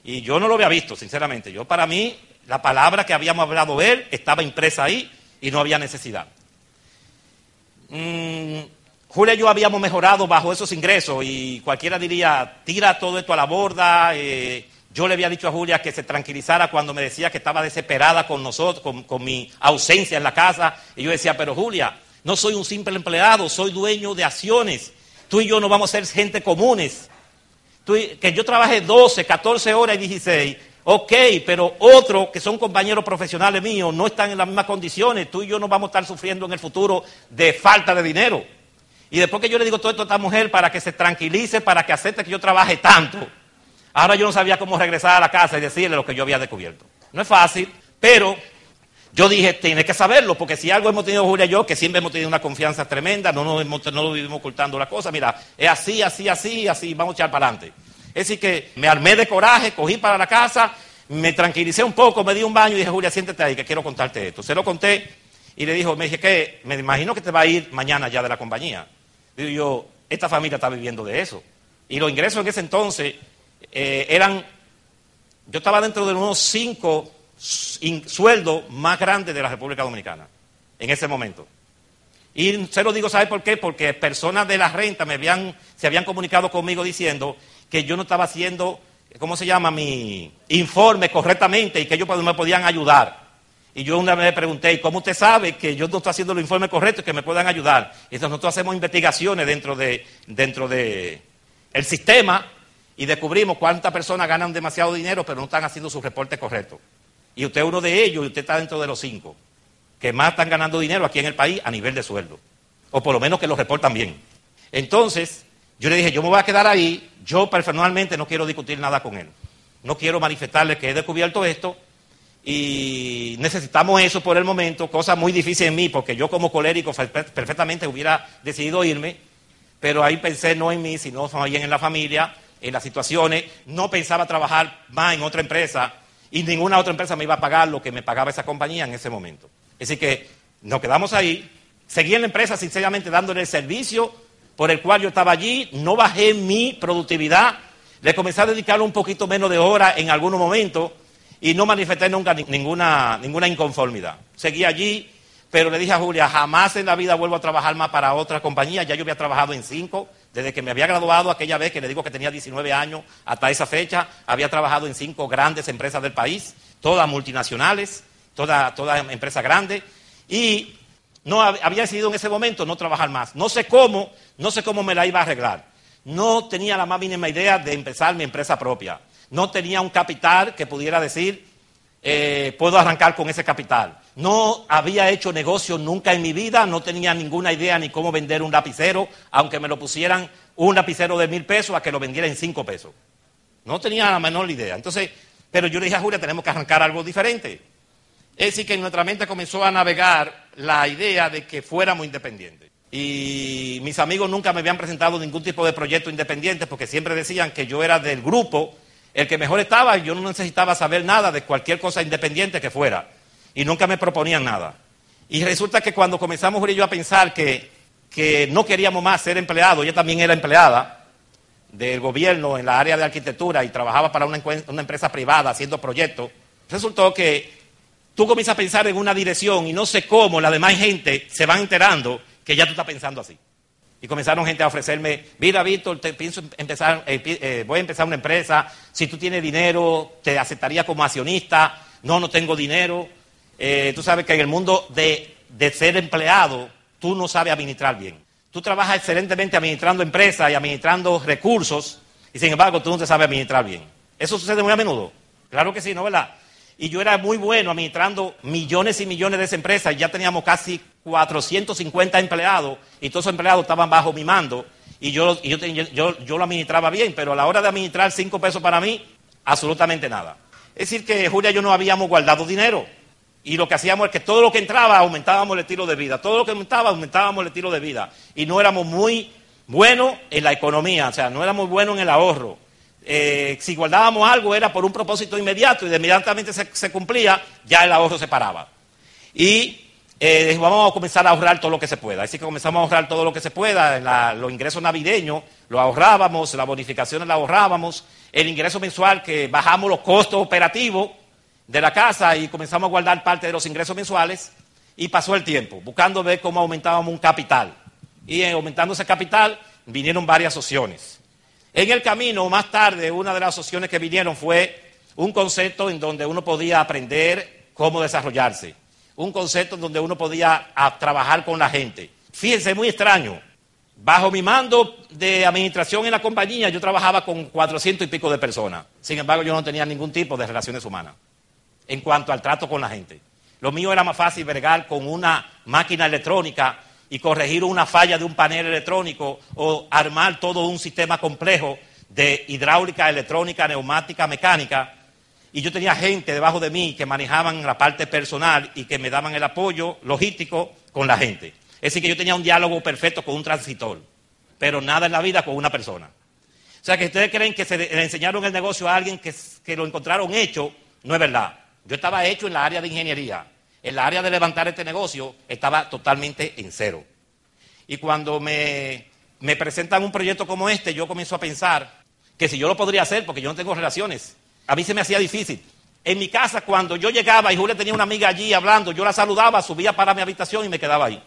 Y yo no lo había visto, sinceramente. Yo, para mí, la palabra que habíamos hablado ver estaba impresa ahí y no había necesidad. Mm, Julia y yo habíamos mejorado bajo esos ingresos y cualquiera diría, tira todo esto a la borda. Eh, yo le había dicho a Julia que se tranquilizara cuando me decía que estaba desesperada con nosotros, con mi ausencia en la casa. Y yo decía, pero Julia, no soy un simple empleado, soy dueño de acciones. Tú y yo no vamos a ser gente comunes. que yo trabaje 12, 14 horas y 16, ok, pero otros que son compañeros profesionales míos no están en las mismas condiciones. Tú y yo no vamos a estar sufriendo en el futuro de falta de dinero. Y después que yo le digo todo esto a esta mujer para que se tranquilice, para que acepte que yo trabaje tanto, ahora yo no sabía cómo regresar a la casa y decirle lo que yo había descubierto. No es fácil, pero yo dije, tiene que saberlo, porque si algo hemos tenido Julia y yo, que siempre hemos tenido una confianza tremenda, no, nos no lo vivimos ocultando la cosa, mira, es así, así, así, así, vamos a echar para adelante. Es decir, que me armé de coraje, cogí para la casa, me tranquilicé un poco, me di un baño y dije, Julia, siéntate ahí, que quiero contarte esto. Se lo conté y le dijo, me dije que me imagino que te va a ir mañana ya de la compañía. Digo yo, esta familia está viviendo de eso. Y los ingresos en ese entonces eh, eran, yo estaba dentro de unos cinco sueldo más grande de la República Dominicana en ese momento. Y se lo digo, ¿sabe por qué? Porque personas de la renta me habían, se habían comunicado conmigo diciendo que yo no estaba haciendo, ¿cómo se llama? Mi informe correctamente y que ellos me podían ayudar. Y yo una vez le pregunté, ¿y cómo usted sabe que yo no estoy haciendo el informe correcto y que me puedan ayudar? Entonces nosotros hacemos investigaciones dentro de, dentro de el sistema y descubrimos cuántas personas ganan demasiado dinero pero no están haciendo su reporte correcto. Y usted es uno de ellos y usted está dentro de los cinco que más están ganando dinero aquí en el país a nivel de sueldo. O por lo menos que lo reportan bien. Entonces, yo le dije, yo me voy a quedar ahí, yo personalmente no quiero discutir nada con él. No quiero manifestarle que he descubierto esto y necesitamos eso por el momento, cosa muy difícil en mí, porque yo como colérico perfectamente hubiera decidido irme, pero ahí pensé no en mí, sino bien en la familia, en las situaciones, no pensaba trabajar más en otra empresa y ninguna otra empresa me iba a pagar lo que me pagaba esa compañía en ese momento. Así que nos quedamos ahí, seguí en la empresa sinceramente dándole el servicio por el cual yo estaba allí, no bajé mi productividad, le comencé a dedicar un poquito menos de horas en algunos momentos y no manifesté nunca ninguna, ninguna inconformidad. Seguí allí, pero le dije a Julia, jamás en la vida vuelvo a trabajar más para otra compañía, ya yo había trabajado en cinco, desde que me había graduado aquella vez, que le digo que tenía 19 años, hasta esa fecha, había trabajado en cinco grandes empresas del país, todas multinacionales, todas toda empresas grandes, y no había decidido en ese momento no trabajar más. No sé cómo, no sé cómo me la iba a arreglar. No tenía la más mínima idea de empezar mi empresa propia. No tenía un capital que pudiera decir, eh, puedo arrancar con ese capital. No había hecho negocio nunca en mi vida, no tenía ninguna idea ni cómo vender un lapicero, aunque me lo pusieran un lapicero de mil pesos a que lo vendiera en cinco pesos. No tenía la menor idea. Entonces, pero yo le dije a Julia, tenemos que arrancar algo diferente. Es decir, que en nuestra mente comenzó a navegar la idea de que fuéramos independientes. Y mis amigos nunca me habían presentado ningún tipo de proyecto independiente porque siempre decían que yo era del grupo el que mejor estaba yo no necesitaba saber nada de cualquier cosa independiente que fuera y nunca me proponían nada. Y resulta que cuando comenzamos y yo a pensar que, no queríamos más ser empleados, ella también era empleada del gobierno en la área de arquitectura y trabajaba para una, una empresa privada haciendo proyectos, resultó que tú comienzas a pensar en una dirección y no sé cómo la demás gente se van enterando que ya tú estás pensando así. Y comenzaron gente a ofrecerme, mira Víctor, te pienso empezar, eh, eh, voy a empezar una empresa, si tú tienes dinero, te aceptaría como accionista, no, no tengo dinero. Eh, tú sabes que en el mundo de, ser empleado tú no sabes administrar bien. Tú trabajas excelentemente administrando empresas y administrando recursos, y sin embargo tú no te sabes administrar bien. Eso sucede muy a menudo. Claro que sí, ¿no verdad? Y yo era muy bueno administrando millones y millones de esas empresas. Ya teníamos casi 450 empleados y todos esos empleados estaban bajo mi mando. Y yo, yo, yo, yo lo administraba bien, pero a la hora de administrar cinco pesos para mí, absolutamente nada. Es decir, que Julia y yo no habíamos guardado dinero. Y lo que hacíamos es que todo lo que entraba aumentábamos el estilo de vida. Todo lo que aumentaba aumentábamos el estilo de vida. Y no éramos muy buenos en la economía, o sea, no éramos buenos en el ahorro. Eh, si guardábamos algo era por un propósito inmediato y inmediatamente se, cumplía, ya el ahorro se paraba. Y eh, vamos a comenzar a ahorrar todo lo que se pueda. Así que comenzamos a ahorrar todo lo que se pueda. los ingresos navideños los ahorrábamos, las bonificaciones las ahorrábamos, el ingreso mensual que bajamos los costos operativos de la casa y comenzamos a guardar parte de los ingresos mensuales. Y pasó el tiempo, buscando ver cómo aumentábamos un capital. Y aumentando ese capital vinieron varias opciones. En el camino, más tarde, una de las opciones que vinieron fue un concepto en donde uno podía aprender cómo desarrollarse, un concepto en donde uno podía trabajar con la gente. Fíjense, muy extraño. Bajo mi mando de administración en la compañía, yo trabajaba con cuatrocientos y pico de personas. Sin embargo, yo no tenía ningún tipo de relaciones humanas en cuanto al trato con la gente. Lo mío era más fácil vergar con una máquina electrónica y corregir una falla de un panel electrónico o armar todo un sistema complejo de hidráulica, electrónica, neumática, mecánica. Y yo tenía gente debajo de mí que manejaban la parte personal y que me daban el apoyo logístico con la gente. Es decir, que yo tenía un diálogo perfecto con un transitor, pero nada en la vida con una persona. O sea, que ustedes creen que se le enseñaron el negocio a alguien que, que lo encontraron hecho, no es verdad. Yo estaba hecho en la área de ingeniería el área de levantar este negocio estaba totalmente en cero. Y cuando me, presentan un proyecto como este, yo comienzo a pensar que si yo lo podría hacer, porque yo no tengo relaciones, a mí se me hacía difícil. En mi casa, cuando yo llegaba y Julia tenía una amiga allí hablando, yo la saludaba, subía para mi habitación y me quedaba ahí.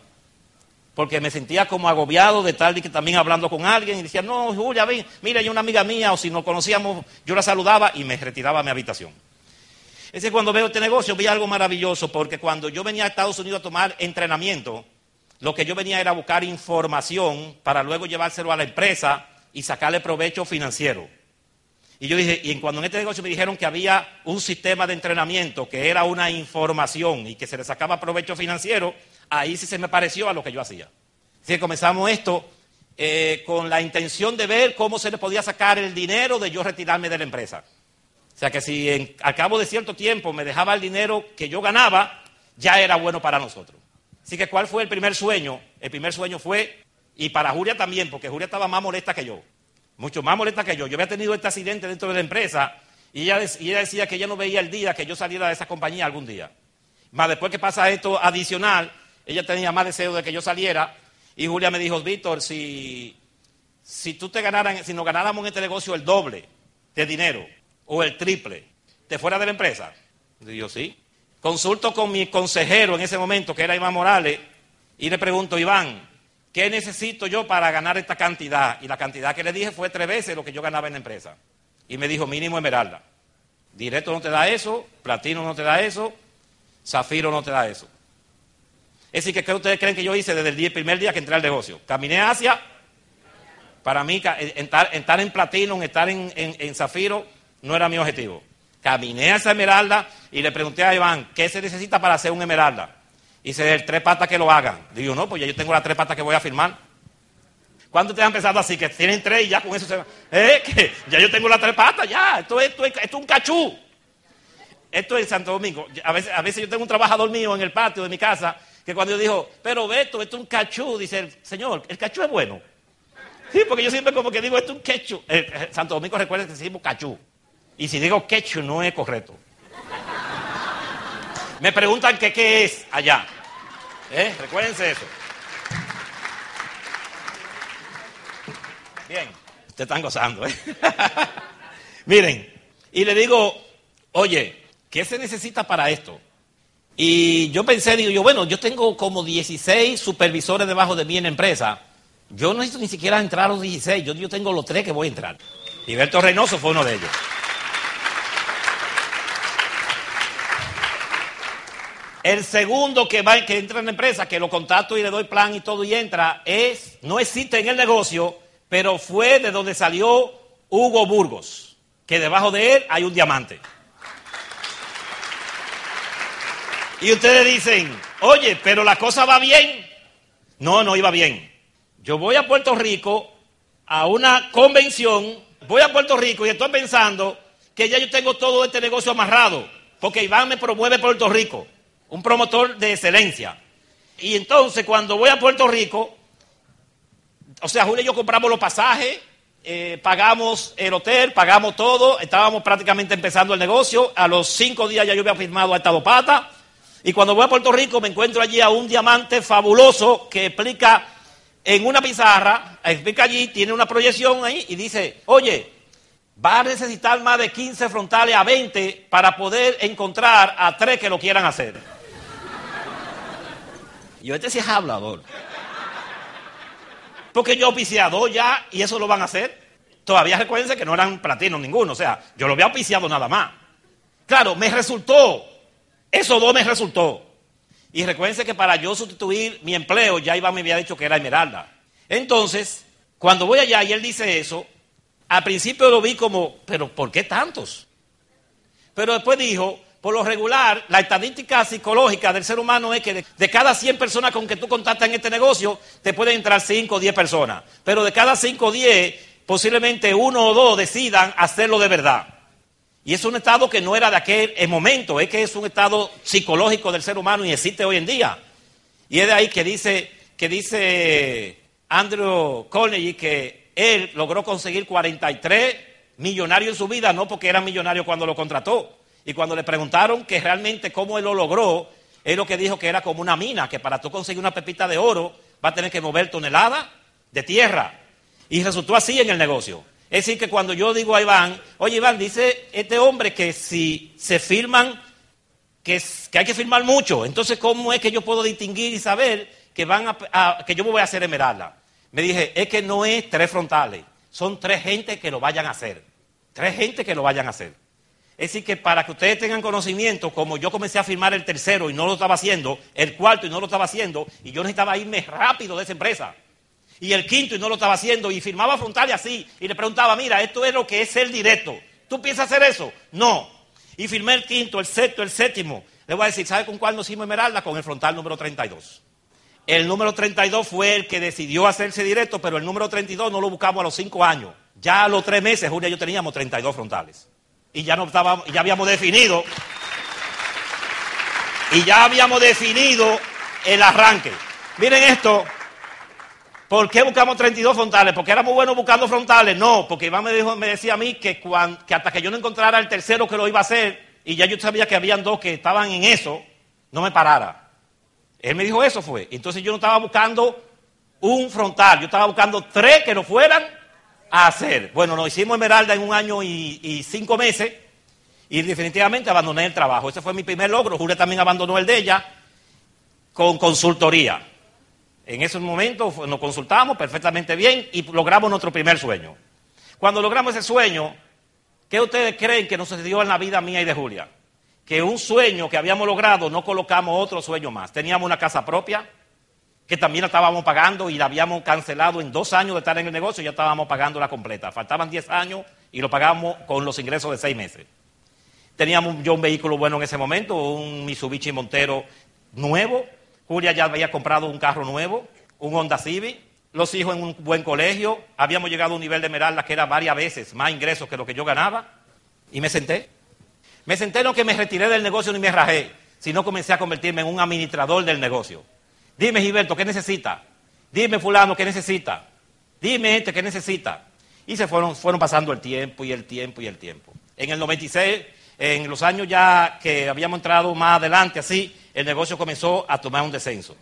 Porque me sentía como agobiado de tal y que también hablando con alguien y decía, no, Julia, ven, mira, hay una amiga mía, o si nos conocíamos, yo la saludaba y me retiraba a mi habitación. Es que cuando veo este negocio vi algo maravilloso, porque cuando yo venía a Estados Unidos a tomar entrenamiento, lo que yo venía era buscar información para luego llevárselo a la empresa y sacarle provecho financiero. Y yo dije, y cuando en este negocio me dijeron que había un sistema de entrenamiento que era una información y que se le sacaba provecho financiero, ahí sí se me pareció a lo que yo hacía. Así que comenzamos esto eh, con la intención de ver cómo se le podía sacar el dinero de yo retirarme de la empresa. O sea que si en, al cabo de cierto tiempo me dejaba el dinero que yo ganaba, ya era bueno para nosotros. Así que ¿cuál fue el primer sueño? El primer sueño fue, y para Julia también, porque Julia estaba más molesta que yo, mucho más molesta que yo. Yo había tenido este accidente dentro de la empresa y ella, decía que ella no veía el día que yo saliera de esa compañía algún día. Más después que pasa esto adicional, ella tenía más deseo de que yo saliera y Julia me dijo, Víctor, si, si tú te ganaran, si nos ganáramos en este negocio el doble de dinero, o el triple, ¿te fuera de la empresa? Yo, sí. Consulto con mi consejero en ese momento, que era Iván Morales, y le pregunto, Iván, ¿qué necesito yo para ganar esta cantidad? Y la cantidad que le dije fue tres veces lo que yo ganaba en la empresa. Y me dijo, mínimo esmeralda. Directo no te da eso, platino no te da eso, zafiro no te da eso. Es decir, que ¿qué ustedes creen que yo hice desde el, primer día que entré al negocio? Caminé hacia, para mí, estar, en platino, estar en, en zafiro, no era mi objetivo. Caminé a esa esmeralda y le pregunté a Iván, ¿qué se necesita para hacer un esmeralda? Y dice, el tres patas que lo hagan. Digo, no, pues ya yo tengo las tres patas que voy a firmar. ¿Cuándo te han empezado así? Que tienen tres y ya con eso se ¿Eh? Que ya yo tengo las tres patas, ya. Esto, esto, esto es un cachú. Esto es Santo Domingo. A veces, a veces yo tengo un trabajador mío en el patio de mi casa que cuando yo digo, pero Beto, esto es un cachú, dice el señor, el cachú es bueno. Sí, porque yo siempre como que digo, esto es un quechú. Eh, eh, Santo Domingo recuerda que decimos cachú. Y si digo quechu no es correcto. Me preguntan qué es allá. ¿Eh? Recuérdense eso. Bien, ustedes están gozando. ¿eh? [laughs] Miren, y le digo, oye, ¿qué se necesita para esto? Y yo pensé, digo yo, bueno, yo tengo como 16 supervisores debajo de mí en la empresa. Yo no necesito ni siquiera entrar a los 16, yo, tengo los tres que voy a entrar. Y Berto Reynoso fue uno de ellos. El segundo que va que entra en la empresa, que lo contacto y le doy plan y todo y entra, es no existe en el negocio, pero fue de donde salió Hugo Burgos, que debajo de él hay un diamante. Y ustedes dicen, oye, pero la cosa va bien. No, no iba bien. Yo voy a Puerto Rico a una convención, voy a Puerto Rico y estoy pensando que ya yo tengo todo este negocio amarrado, porque Iván me promueve Puerto Rico, un promotor de excelencia. Y entonces cuando voy a Puerto Rico, o sea, Julio y yo compramos los pasajes, eh, pagamos el hotel, pagamos todo, estábamos prácticamente empezando el negocio, a los cinco días ya yo había firmado a Estado Pata, y cuando voy a Puerto Rico me encuentro allí a un diamante fabuloso que explica en una pizarra, explica allí, tiene una proyección ahí y dice, oye, va a necesitar más de 15 frontales a 20 para poder encontrar a tres que lo quieran hacer. Yo, este sí es hablador. Porque yo auspiciado ya y eso lo van a hacer. Todavía recuérdense que no eran platinos ninguno, o sea, yo lo había auspiciado nada más. Claro, me resultó eso dos me resultó. Y recuérdense que para yo sustituir mi empleo, ya Iván me había dicho que era Esmeralda. Entonces, cuando voy allá y él dice eso, al principio lo vi como, pero ¿por qué tantos? Pero después dijo, por lo regular, la estadística psicológica del ser humano es que de, cada 100 personas con que tú contactas en este negocio, te pueden entrar 5 o 10 personas. Pero de cada 5 o 10, posiblemente uno o dos decidan hacerlo de verdad. Y es un estado que no era de aquel momento, es que es un estado psicológico del ser humano y existe hoy en día. Y es de ahí que dice, que dice Andrew Carnegie que él logró conseguir 43 millonarios en su vida, no porque era millonario cuando lo contrató. Y cuando le preguntaron que realmente cómo él lo logró, él lo que dijo que era como una mina, que para tú conseguir una pepita de oro va a tener que mover toneladas de tierra. Y resultó así en el negocio. Es decir, que cuando yo digo a Iván, oye Iván, dice este hombre que si se firman, que, hay que firmar mucho, entonces ¿cómo es que yo puedo distinguir y saber que, van a, que yo me voy a hacer esmeralda? Me dije, es que no es tres frontales, son tres gente que lo vayan a hacer. Tres gente que lo vayan a hacer. Es decir, que para que ustedes tengan conocimiento, como yo comencé a firmar el tercero y no lo estaba haciendo, el cuarto y no lo estaba haciendo, y yo necesitaba irme rápido de esa empresa y el quinto y no lo estaba haciendo y firmaba frontal y así y le preguntaba, mira, esto es lo que es el directo. ¿Tú piensas hacer eso? No. Y firmé el quinto, el sexto, el séptimo. Le voy a decir, ¿sabe con cuál nos hicimos Esmeralda? Con el frontal número 32. El número 32 fue el que decidió hacerse directo, pero el número 32 no lo buscamos a los cinco años. Ya a los tres meses, Julia yo teníamos 32 frontales. Y ya, no estábamos, ya habíamos definido. Y ya habíamos definido el arranque. Miren esto, ¿Por qué buscamos 32 frontales? ¿Porque éramos buenos buscando frontales? No, porque Iván me, dijo, me decía a mí que, hasta que yo no encontrara el tercero que lo iba a hacer, y ya yo sabía que habían dos que estaban en eso, no me parara. Él me dijo eso fue. Entonces yo no estaba buscando un frontal, yo estaba buscando tres que lo fueran a hacer. Bueno, nos hicimos Esmeralda en un año y, cinco meses, y definitivamente abandoné el trabajo. Ese fue mi primer logro. Julia también abandonó el de ella con consultoría. En esos momentos nos consultamos perfectamente bien y logramos nuestro primer sueño. Cuando logramos ese sueño, ¿qué ustedes creen que nos sucedió en la vida mía y de Julia? Que un sueño que habíamos logrado no colocamos otro sueño más. Teníamos una casa propia, que también la estábamos pagando y la habíamos cancelado en dos años de estar en el negocio ya estábamos pagando la completa. Faltaban diez años y lo pagamos con los ingresos de seis meses. Teníamos yo un vehículo bueno en ese momento, un Mitsubishi Montero nuevo, Julia ya había comprado un carro nuevo, un Honda Civic, los hijos en un buen colegio, habíamos llegado a un nivel de Meralda que era varias veces más ingresos que lo que yo ganaba, y me senté. Me senté no que me retiré del negocio ni me rajé, sino comencé a convertirme en un administrador del negocio. Dime, Gilberto, ¿qué necesita? Dime, fulano, ¿qué necesita? Dime, este, ¿qué necesita? Y se fueron, pasando el tiempo y el tiempo y el tiempo. En el 96, en los años ya que habíamos entrado más adelante, así, el negocio comenzó a tomar un descenso.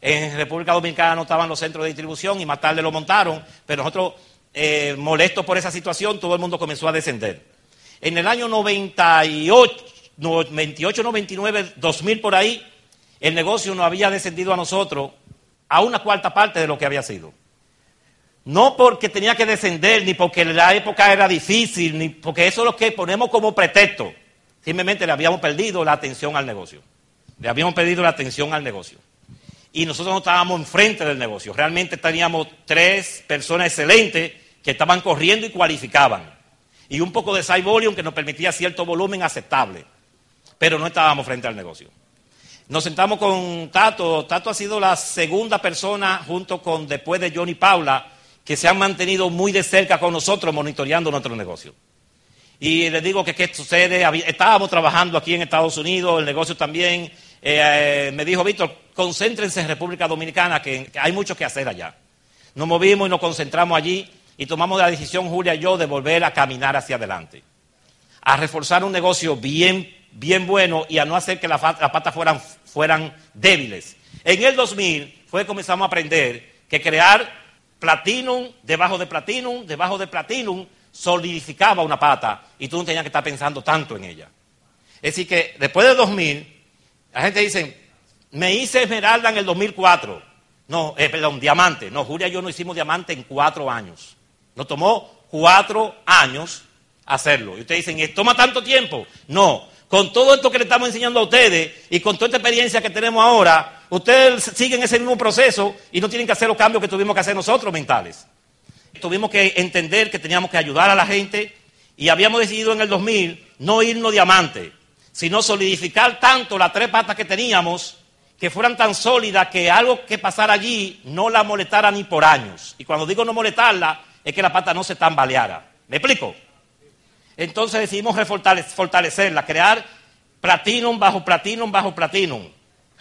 En República Dominicana no estaban los centros de distribución y más tarde lo montaron, pero nosotros, eh, molestos por esa situación, todo el mundo comenzó a descender. En el año 98, 98, 99, 2000 por ahí, el negocio no había descendido a nosotros a una cuarta parte de lo que había sido. No porque tenía que descender, ni porque la época era difícil, ni porque eso es lo que ponemos como pretexto. Simplemente le habíamos perdido la atención al negocio. Le habíamos pedido la atención al negocio. Y nosotros no estábamos enfrente del negocio. Realmente teníamos tres personas excelentes que estaban corriendo y cualificaban. Y un poco de side volume que nos permitía cierto volumen aceptable. Pero no estábamos frente al negocio. Nos sentamos con Tato. Tato ha sido la segunda persona, junto con después de Johnny Paula, que se han mantenido muy de cerca con nosotros monitoreando nuestro negocio. Y les digo que qué sucede, estábamos trabajando aquí en Estados Unidos, el negocio también. Eh, me dijo, Víctor, concéntrense en República Dominicana, que hay mucho que hacer allá. Nos movimos y nos concentramos allí y tomamos la decisión, Julia y yo, de volver a caminar hacia adelante. A reforzar un negocio bien, bien bueno y a no hacer que las patas fueran, débiles. En el 2000 fue que comenzamos a aprender que crear Platinum debajo de Platinum, debajo de Platinum, solidificaba una pata y tú no tenías que estar pensando tanto en ella. Es decir, que después del 2000, la gente dice, me hice esmeralda en el 2004. No, eh, perdón, diamante. No, Julia y yo no hicimos diamante en cuatro años. Nos tomó cuatro años hacerlo. Y ustedes dicen, ¿toma tanto tiempo? No. Con todo esto que le estamos enseñando a ustedes y con toda esta experiencia que tenemos ahora, ustedes siguen ese mismo proceso y no tienen que hacer los cambios que tuvimos que hacer nosotros mentales. Tuvimos que entender que teníamos que ayudar a la gente y habíamos decidido en el 2000 no irnos diamante, sino solidificar tanto las tres patas que teníamos que fueran tan sólidas que algo que pasara allí no la molestara ni por años. Y cuando digo no molestarla, es que la pata no se tambaleara. ¿Me explico? Entonces decidimos fortalecerla, crear platinum bajo platinum bajo platinum.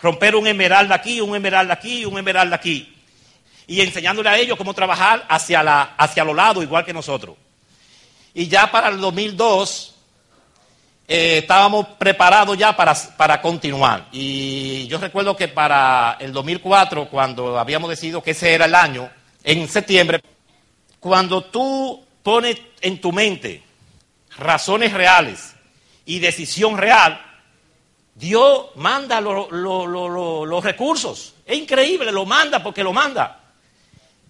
Romper un esmeralda aquí, un esmeralda aquí, un esmeralda aquí. Y enseñándole a ellos cómo trabajar hacia, hacia los lados, igual que nosotros. Y ya para el 2002 eh, estábamos preparados ya para, para, continuar. Y yo recuerdo que para el 2004, cuando habíamos decidido que ese era el año, en septiembre, cuando tú pones en tu mente razones reales y decisión real, Dios manda los recursos. Es increíble, lo manda porque lo manda.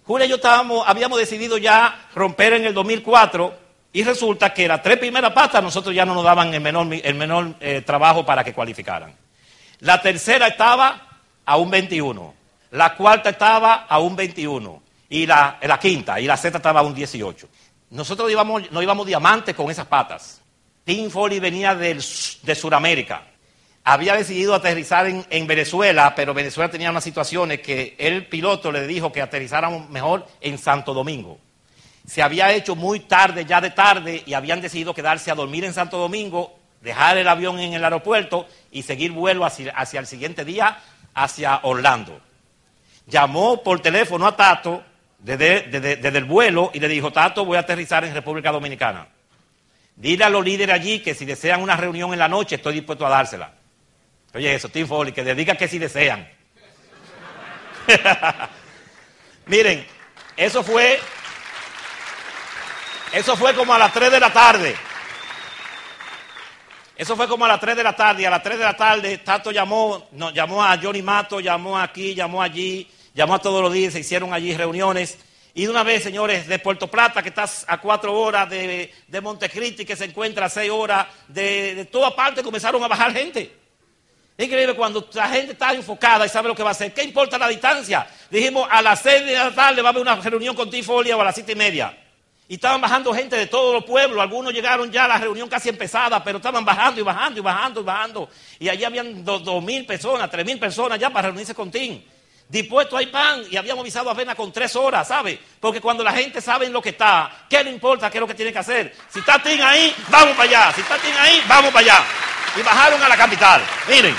Julia y yo estábamos, habíamos decidido ya romper en el 2004 y resulta que las tres primeras patas nosotros ya no nos daban el menor, el menor eh, trabajo para que cualificaran. La tercera estaba a un 21. La cuarta estaba a un 21. Y la, la quinta, y la sexta estaba a un 18. Nosotros íbamos, no íbamos diamantes con esas patas. Tim Foley venía de Sudamérica. Había decidido aterrizar en, en, Venezuela, pero Venezuela tenía unas situaciones que el piloto le dijo que aterrizáramos mejor en Santo Domingo se había hecho muy tarde, ya de tarde, y habían decidido quedarse a dormir en Santo Domingo, dejar el avión en el aeropuerto y seguir vuelo hacia, el siguiente día hacia Orlando. Llamó por teléfono a Tato desde, el vuelo y le dijo, Tato, voy a aterrizar en República Dominicana. Dile a los líderes allí que si desean una reunión en la noche, estoy dispuesto a dársela. Oye, eso, Tim Foley, que le diga que si desean. [laughs] Miren, eso fue eso fue como a las 3 de la tarde. Eso fue como a las 3 de la tarde. Y a las 3 de la tarde, Tato llamó, llamó a Johnny Mato, llamó aquí, llamó allí, llamó a todos los días, se hicieron allí reuniones. Y de una vez, señores, de Puerto Plata, que estás a cuatro horas, de, de Montecristi, que se encuentra a seis horas, de, de toda parte comenzaron a bajar gente. Es increíble cuando la gente está enfocada y sabe lo que va a hacer. ¿Qué importa la distancia? Dijimos, a las 6 de la tarde va a haber una reunión con Tifolia o a las siete y media. Y estaban bajando gente de todos los pueblos. Algunos llegaron ya a la reunión casi empezada, pero estaban bajando y bajando y bajando y bajando. Y allí habían dos, mil personas, tres mil personas ya para reunirse con Tim. Dispuesto hay pan y habíamos avisado apenas con tres horas, ¿sabe? Porque cuando la gente sabe en lo que está, ¿qué le importa? ¿Qué es lo que tiene que hacer? Si está Tim ahí, vamos para allá. Si está Tim ahí, vamos para allá. Y bajaron a la capital. Miren.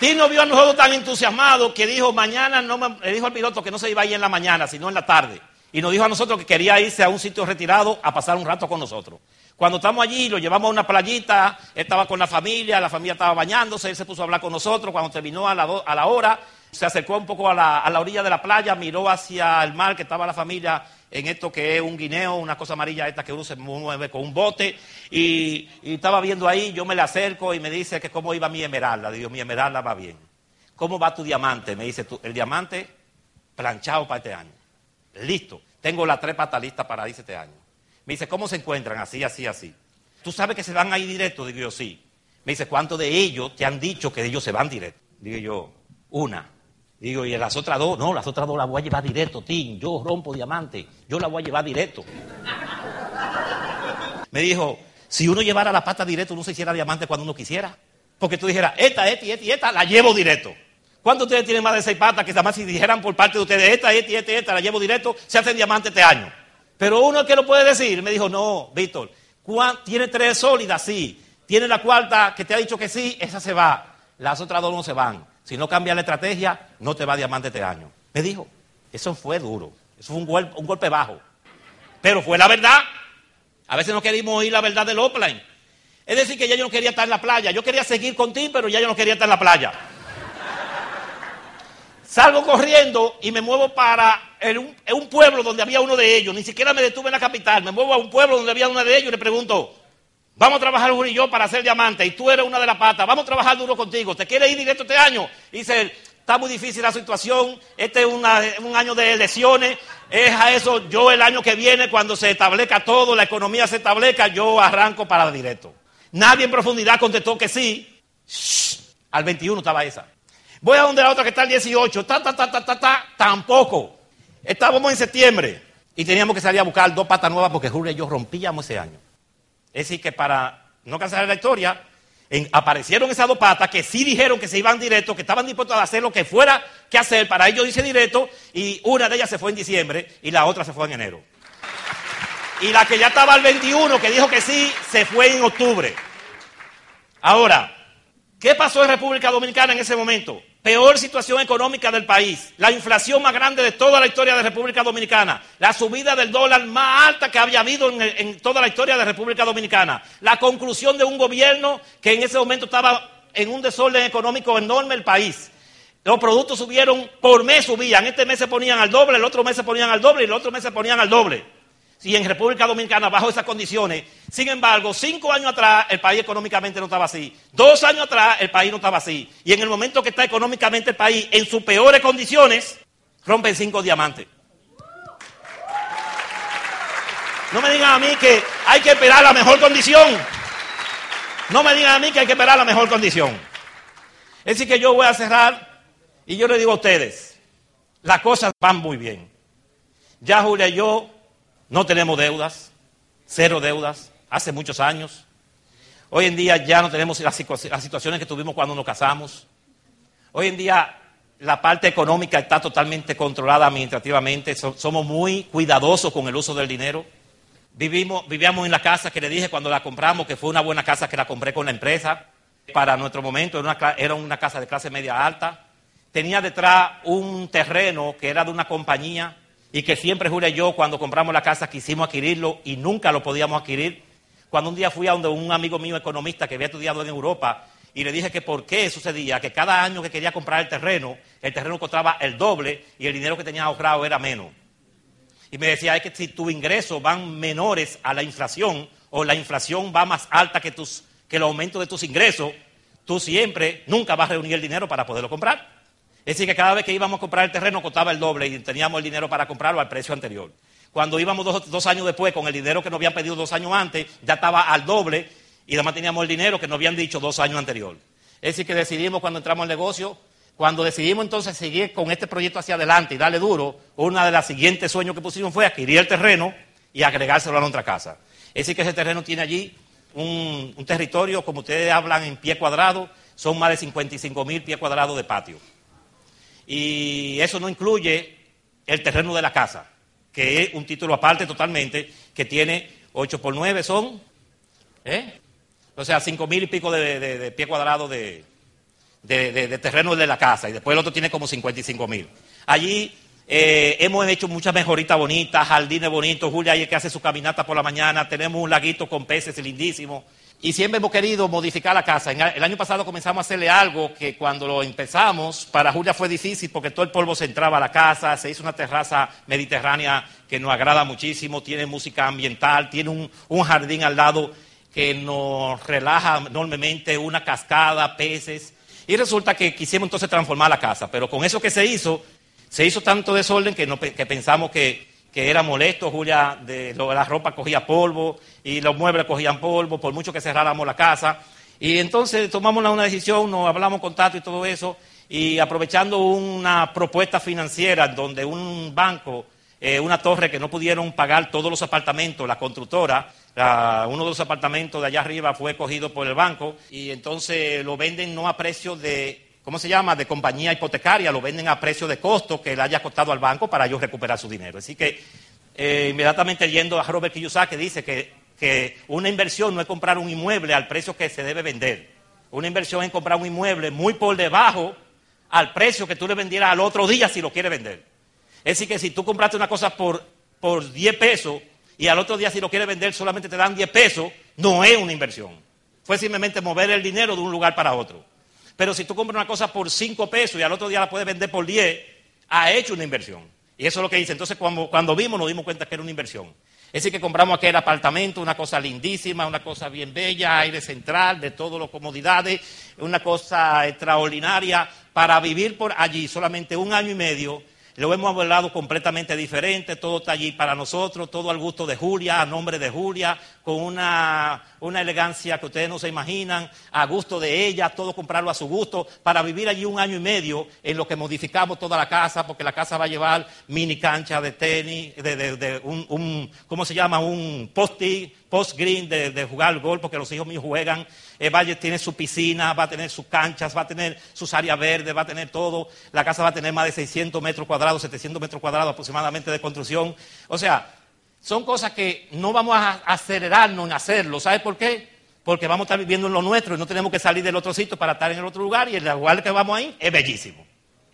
Tino vio a nosotros tan entusiasmados que dijo, mañana no le dijo al piloto que no se iba a ir en la mañana, sino en la tarde. Y nos dijo a nosotros que quería irse a un sitio retirado a pasar un rato con nosotros. Cuando estamos allí, lo llevamos a una playita, estaba con la familia, la familia estaba bañándose, él se puso a hablar con nosotros. Cuando terminó a la, hora, se acercó un poco a la, orilla de la playa, miró hacia el mar que estaba la familia en esto que es un guineo, una cosa amarilla esta que uno se mueve con un bote, y, estaba viendo ahí, yo me le acerco y me dice que cómo iba mi esmeralda. Digo, mi esmeralda va bien. ¿Cómo va tu diamante? Me dice, el diamante planchado para este año. Listo, tengo la tres patas lista para este año. Me dice, ¿cómo se encuentran? Así, así, así. ¿Tú sabes que se van ahí directo? Digo yo, sí. Me dice, ¿cuántos de ellos te han dicho que ellos se van directo? Digo yo, una. Digo, ¿y las otras dos? No, las otras dos las voy a llevar directo, Tim. Yo rompo diamante. Yo las voy a llevar directo. Me dijo, si uno llevara la pata directo, uno se hiciera diamante cuando uno quisiera. Porque tú dijeras, esta, esta y esta y esta, la llevo directo. ¿Cuántos de ustedes tienen más de seis patas que además si dijeran por parte de ustedes, esta, esta y esta esta, la llevo directo, se hacen diamante este año? Pero uno que lo puede decir, me dijo, no, Víctor, tiene tres sólidas, sí. Tiene la cuarta que te ha dicho que sí, esa se va. Las otras dos no se van. Si no cambia la estrategia, no te va diamante este año. Me dijo, eso fue duro. Eso fue un golpe, un golpe bajo. Pero fue la verdad. A veces no queríamos oír la verdad del offline. Es decir, que ya yo no quería estar en la playa. Yo quería seguir contigo, pero ya yo no quería estar en la playa. Salgo corriendo y me muevo para un pueblo donde había uno de ellos. Ni siquiera me detuve en la capital. Me muevo a un pueblo donde había uno de ellos y le pregunto, Vamos a trabajar Julio y yo para hacer diamante y tú eres una de las patas. Vamos a trabajar duro contigo. ¿Te quieres ir directo este año? dice, está muy difícil la situación. Este es un año de elecciones. Es a eso, yo el año que viene, cuando se establezca todo, la economía se establezca, yo arranco para directo. Nadie en profundidad contestó que sí. al 21 estaba esa. Voy a donde la otra que está el 18. Ta, ta, ta, ta, ta, ta, tampoco. Estábamos en septiembre y teníamos que salir a buscar dos patas nuevas porque Julio y yo rompíamos ese año. Es decir, que para no cansar la historia, aparecieron esas dos patas que sí dijeron que se iban directo, que estaban dispuestos a hacer lo que fuera que hacer para ellos dice directo, y una de ellas se fue en diciembre y la otra se fue en enero. Y la que ya estaba al 21, que dijo que sí, se fue en octubre. Ahora, ¿qué pasó en República Dominicana en ese momento? peor situación económica del país, la inflación más grande de toda la historia de República Dominicana, la subida del dólar más alta que había habido en, toda la historia de República Dominicana, la conclusión de un gobierno que en ese momento estaba en un desorden económico enorme el país. Los productos subieron, por mes subían, este mes se ponían al doble, el otro mes se ponían al doble y el otro mes se ponían al doble y en República Dominicana bajo esas condiciones. Sin embargo, cinco años atrás el país económicamente no estaba así. Dos años atrás el país no estaba así. Y en el momento que está económicamente el país en sus peores condiciones, rompen cinco diamantes. No me digan a mí que hay que esperar la mejor condición. No me digan a mí que hay que esperar la mejor condición. Es decir, que yo voy a cerrar y yo le digo a ustedes, las cosas van muy bien. Ya Julia yo no tenemos deudas, cero deudas, hace muchos años. Hoy en día ya no tenemos las, situaciones que tuvimos cuando nos casamos. Hoy en día la parte económica está totalmente controlada administrativamente. somos muy cuidadosos con el uso del dinero. Vivimos, vivíamos en la casa que le dije cuando la compramos, que fue una buena casa que la compré con la empresa. Para nuestro momento era una, era una casa de clase media alta. Tenía detrás un terreno que era de una compañía y que siempre Julia y yo cuando compramos la casa quisimos adquirirlo y nunca lo podíamos adquirir. Cuando un día fui a donde un amigo mío economista que había estudiado en Europa y le dije que por qué sucedía, que cada año que quería comprar el terreno, el terreno costaba el doble y el dinero que tenía ahorrado era menos. Y me decía, es que si tus ingresos van menores a la inflación o la inflación va más alta que, tus, que el aumento de tus ingresos, tú siempre nunca vas a reunir el dinero para poderlo comprar. Es decir, que cada vez que íbamos a comprar el terreno costaba el doble y teníamos el dinero para comprarlo al precio anterior. Cuando íbamos dos, años después con el dinero que nos habían pedido dos años antes, ya estaba al doble y además teníamos el dinero que nos habían dicho dos años anterior. Es decir, que decidimos cuando entramos al negocio, cuando decidimos entonces seguir con este proyecto hacia adelante y darle duro, uno de los siguientes sueños que pusimos fue adquirir el terreno y agregárselo a nuestra casa. Es decir, que ese terreno tiene allí un, territorio, como ustedes hablan, en pie cuadrado, son más de 55 mil pies cuadrados de patio. Y eso no incluye el terreno de la casa, que es un título aparte totalmente, que tiene 8 por 9 son, ¿eh? o sea, 5 mil y pico de, pie cuadrado de, de, terreno de la casa, y después el otro tiene como 55 mil. Allí eh, hemos hecho muchas mejoritas bonitas, jardines bonitos, Julia ahí que hace su caminata por la mañana, tenemos un laguito con peces lindísimo. Y siempre hemos querido modificar la casa. El año pasado comenzamos a hacerle algo que cuando lo empezamos, para Julia fue difícil porque todo el polvo se entraba a la casa, se hizo una terraza mediterránea que nos agrada muchísimo, tiene música ambiental, tiene un, un jardín al lado que nos relaja enormemente, una cascada, peces. Y resulta que quisimos entonces transformar la casa, pero con eso que se hizo, se hizo tanto desorden que, que pensamos que que era molesto, Julia, de, la ropa cogía polvo y los muebles cogían polvo, por mucho que cerráramos la casa. Y entonces tomamos una decisión, nos hablamos contacto y todo eso, y aprovechando una propuesta financiera donde un banco, eh, una torre que no pudieron pagar todos los apartamentos, la constructora, uno de los apartamentos de allá arriba fue cogido por el banco y entonces lo venden no a precio de, ¿cómo se llama?, de compañía hipotecaria, lo venden a precio de costo que le haya costado al banco para ellos recuperar su dinero. Así que eh, inmediatamente yendo a Robert Kiyosaki dice que, que una inversión no es comprar un inmueble al precio que se debe vender. Una inversión es comprar un inmueble muy por debajo al precio que tú le vendieras al otro día si lo quieres vender. Es decir, que si tú compraste una cosa por, por 10 pesos y al otro día si lo quieres vender solamente te dan 10 pesos, no es una inversión. Fue simplemente mover el dinero de un lugar para otro. Pero si tú compras una cosa por 5 pesos y al otro día la puedes vender por 10, ha hecho una inversión. Y eso es lo que dice. Entonces cuando, cuando vimos nos dimos cuenta que era una inversión. Es decir, que compramos aquel apartamento, una cosa lindísima, una cosa bien bella, aire central, de todas las comodidades, una cosa extraordinaria para vivir por allí solamente un año y medio lo hemos hablado completamente diferente, todo está allí para nosotros, todo al gusto de Julia, a nombre de Julia, con una, una elegancia que ustedes no se imaginan, a gusto de ella, todo comprarlo a su gusto, para vivir allí un año y medio en lo que modificamos toda la casa, porque la casa va a llevar mini cancha de tenis, de, de, un, un, ¿cómo se llama? Un post-green post de, de, jugar gol, porque los hijos míos juegan el Valle tiene su piscina, va a tener sus canchas, va a tener sus áreas verdes, va a tener todo. La casa va a tener más de 600 metros cuadrados, 700 metros cuadrados aproximadamente de construcción. O sea, son cosas que no vamos a acelerarnos en hacerlo. ¿Sabe por qué? Porque vamos a estar viviendo en lo nuestro y no tenemos que salir del otro sitio para estar en el otro lugar y el lugar que vamos ahí es bellísimo.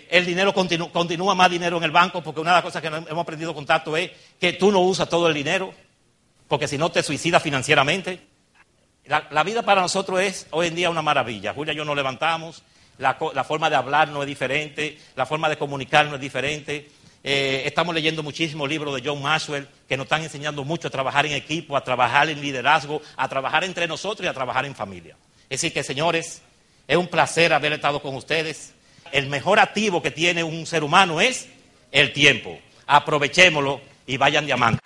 El dinero continúa más dinero en el banco porque una de las cosas que hemos aprendido contacto es que tú no usas todo el dinero porque si no te suicidas financieramente. La, vida para nosotros es hoy en día una maravilla. Julia y yo nos levantamos, la, forma de hablar no es diferente, la forma de comunicar no es diferente. Eh, estamos leyendo muchísimos libros de John Maxwell que nos están enseñando mucho a trabajar en equipo, a trabajar en liderazgo, a trabajar entre nosotros y a trabajar en familia. Es decir, que señores, es un placer haber estado con ustedes. El mejor activo que tiene un ser humano es el tiempo. Aprovechémoslo y vayan diamante.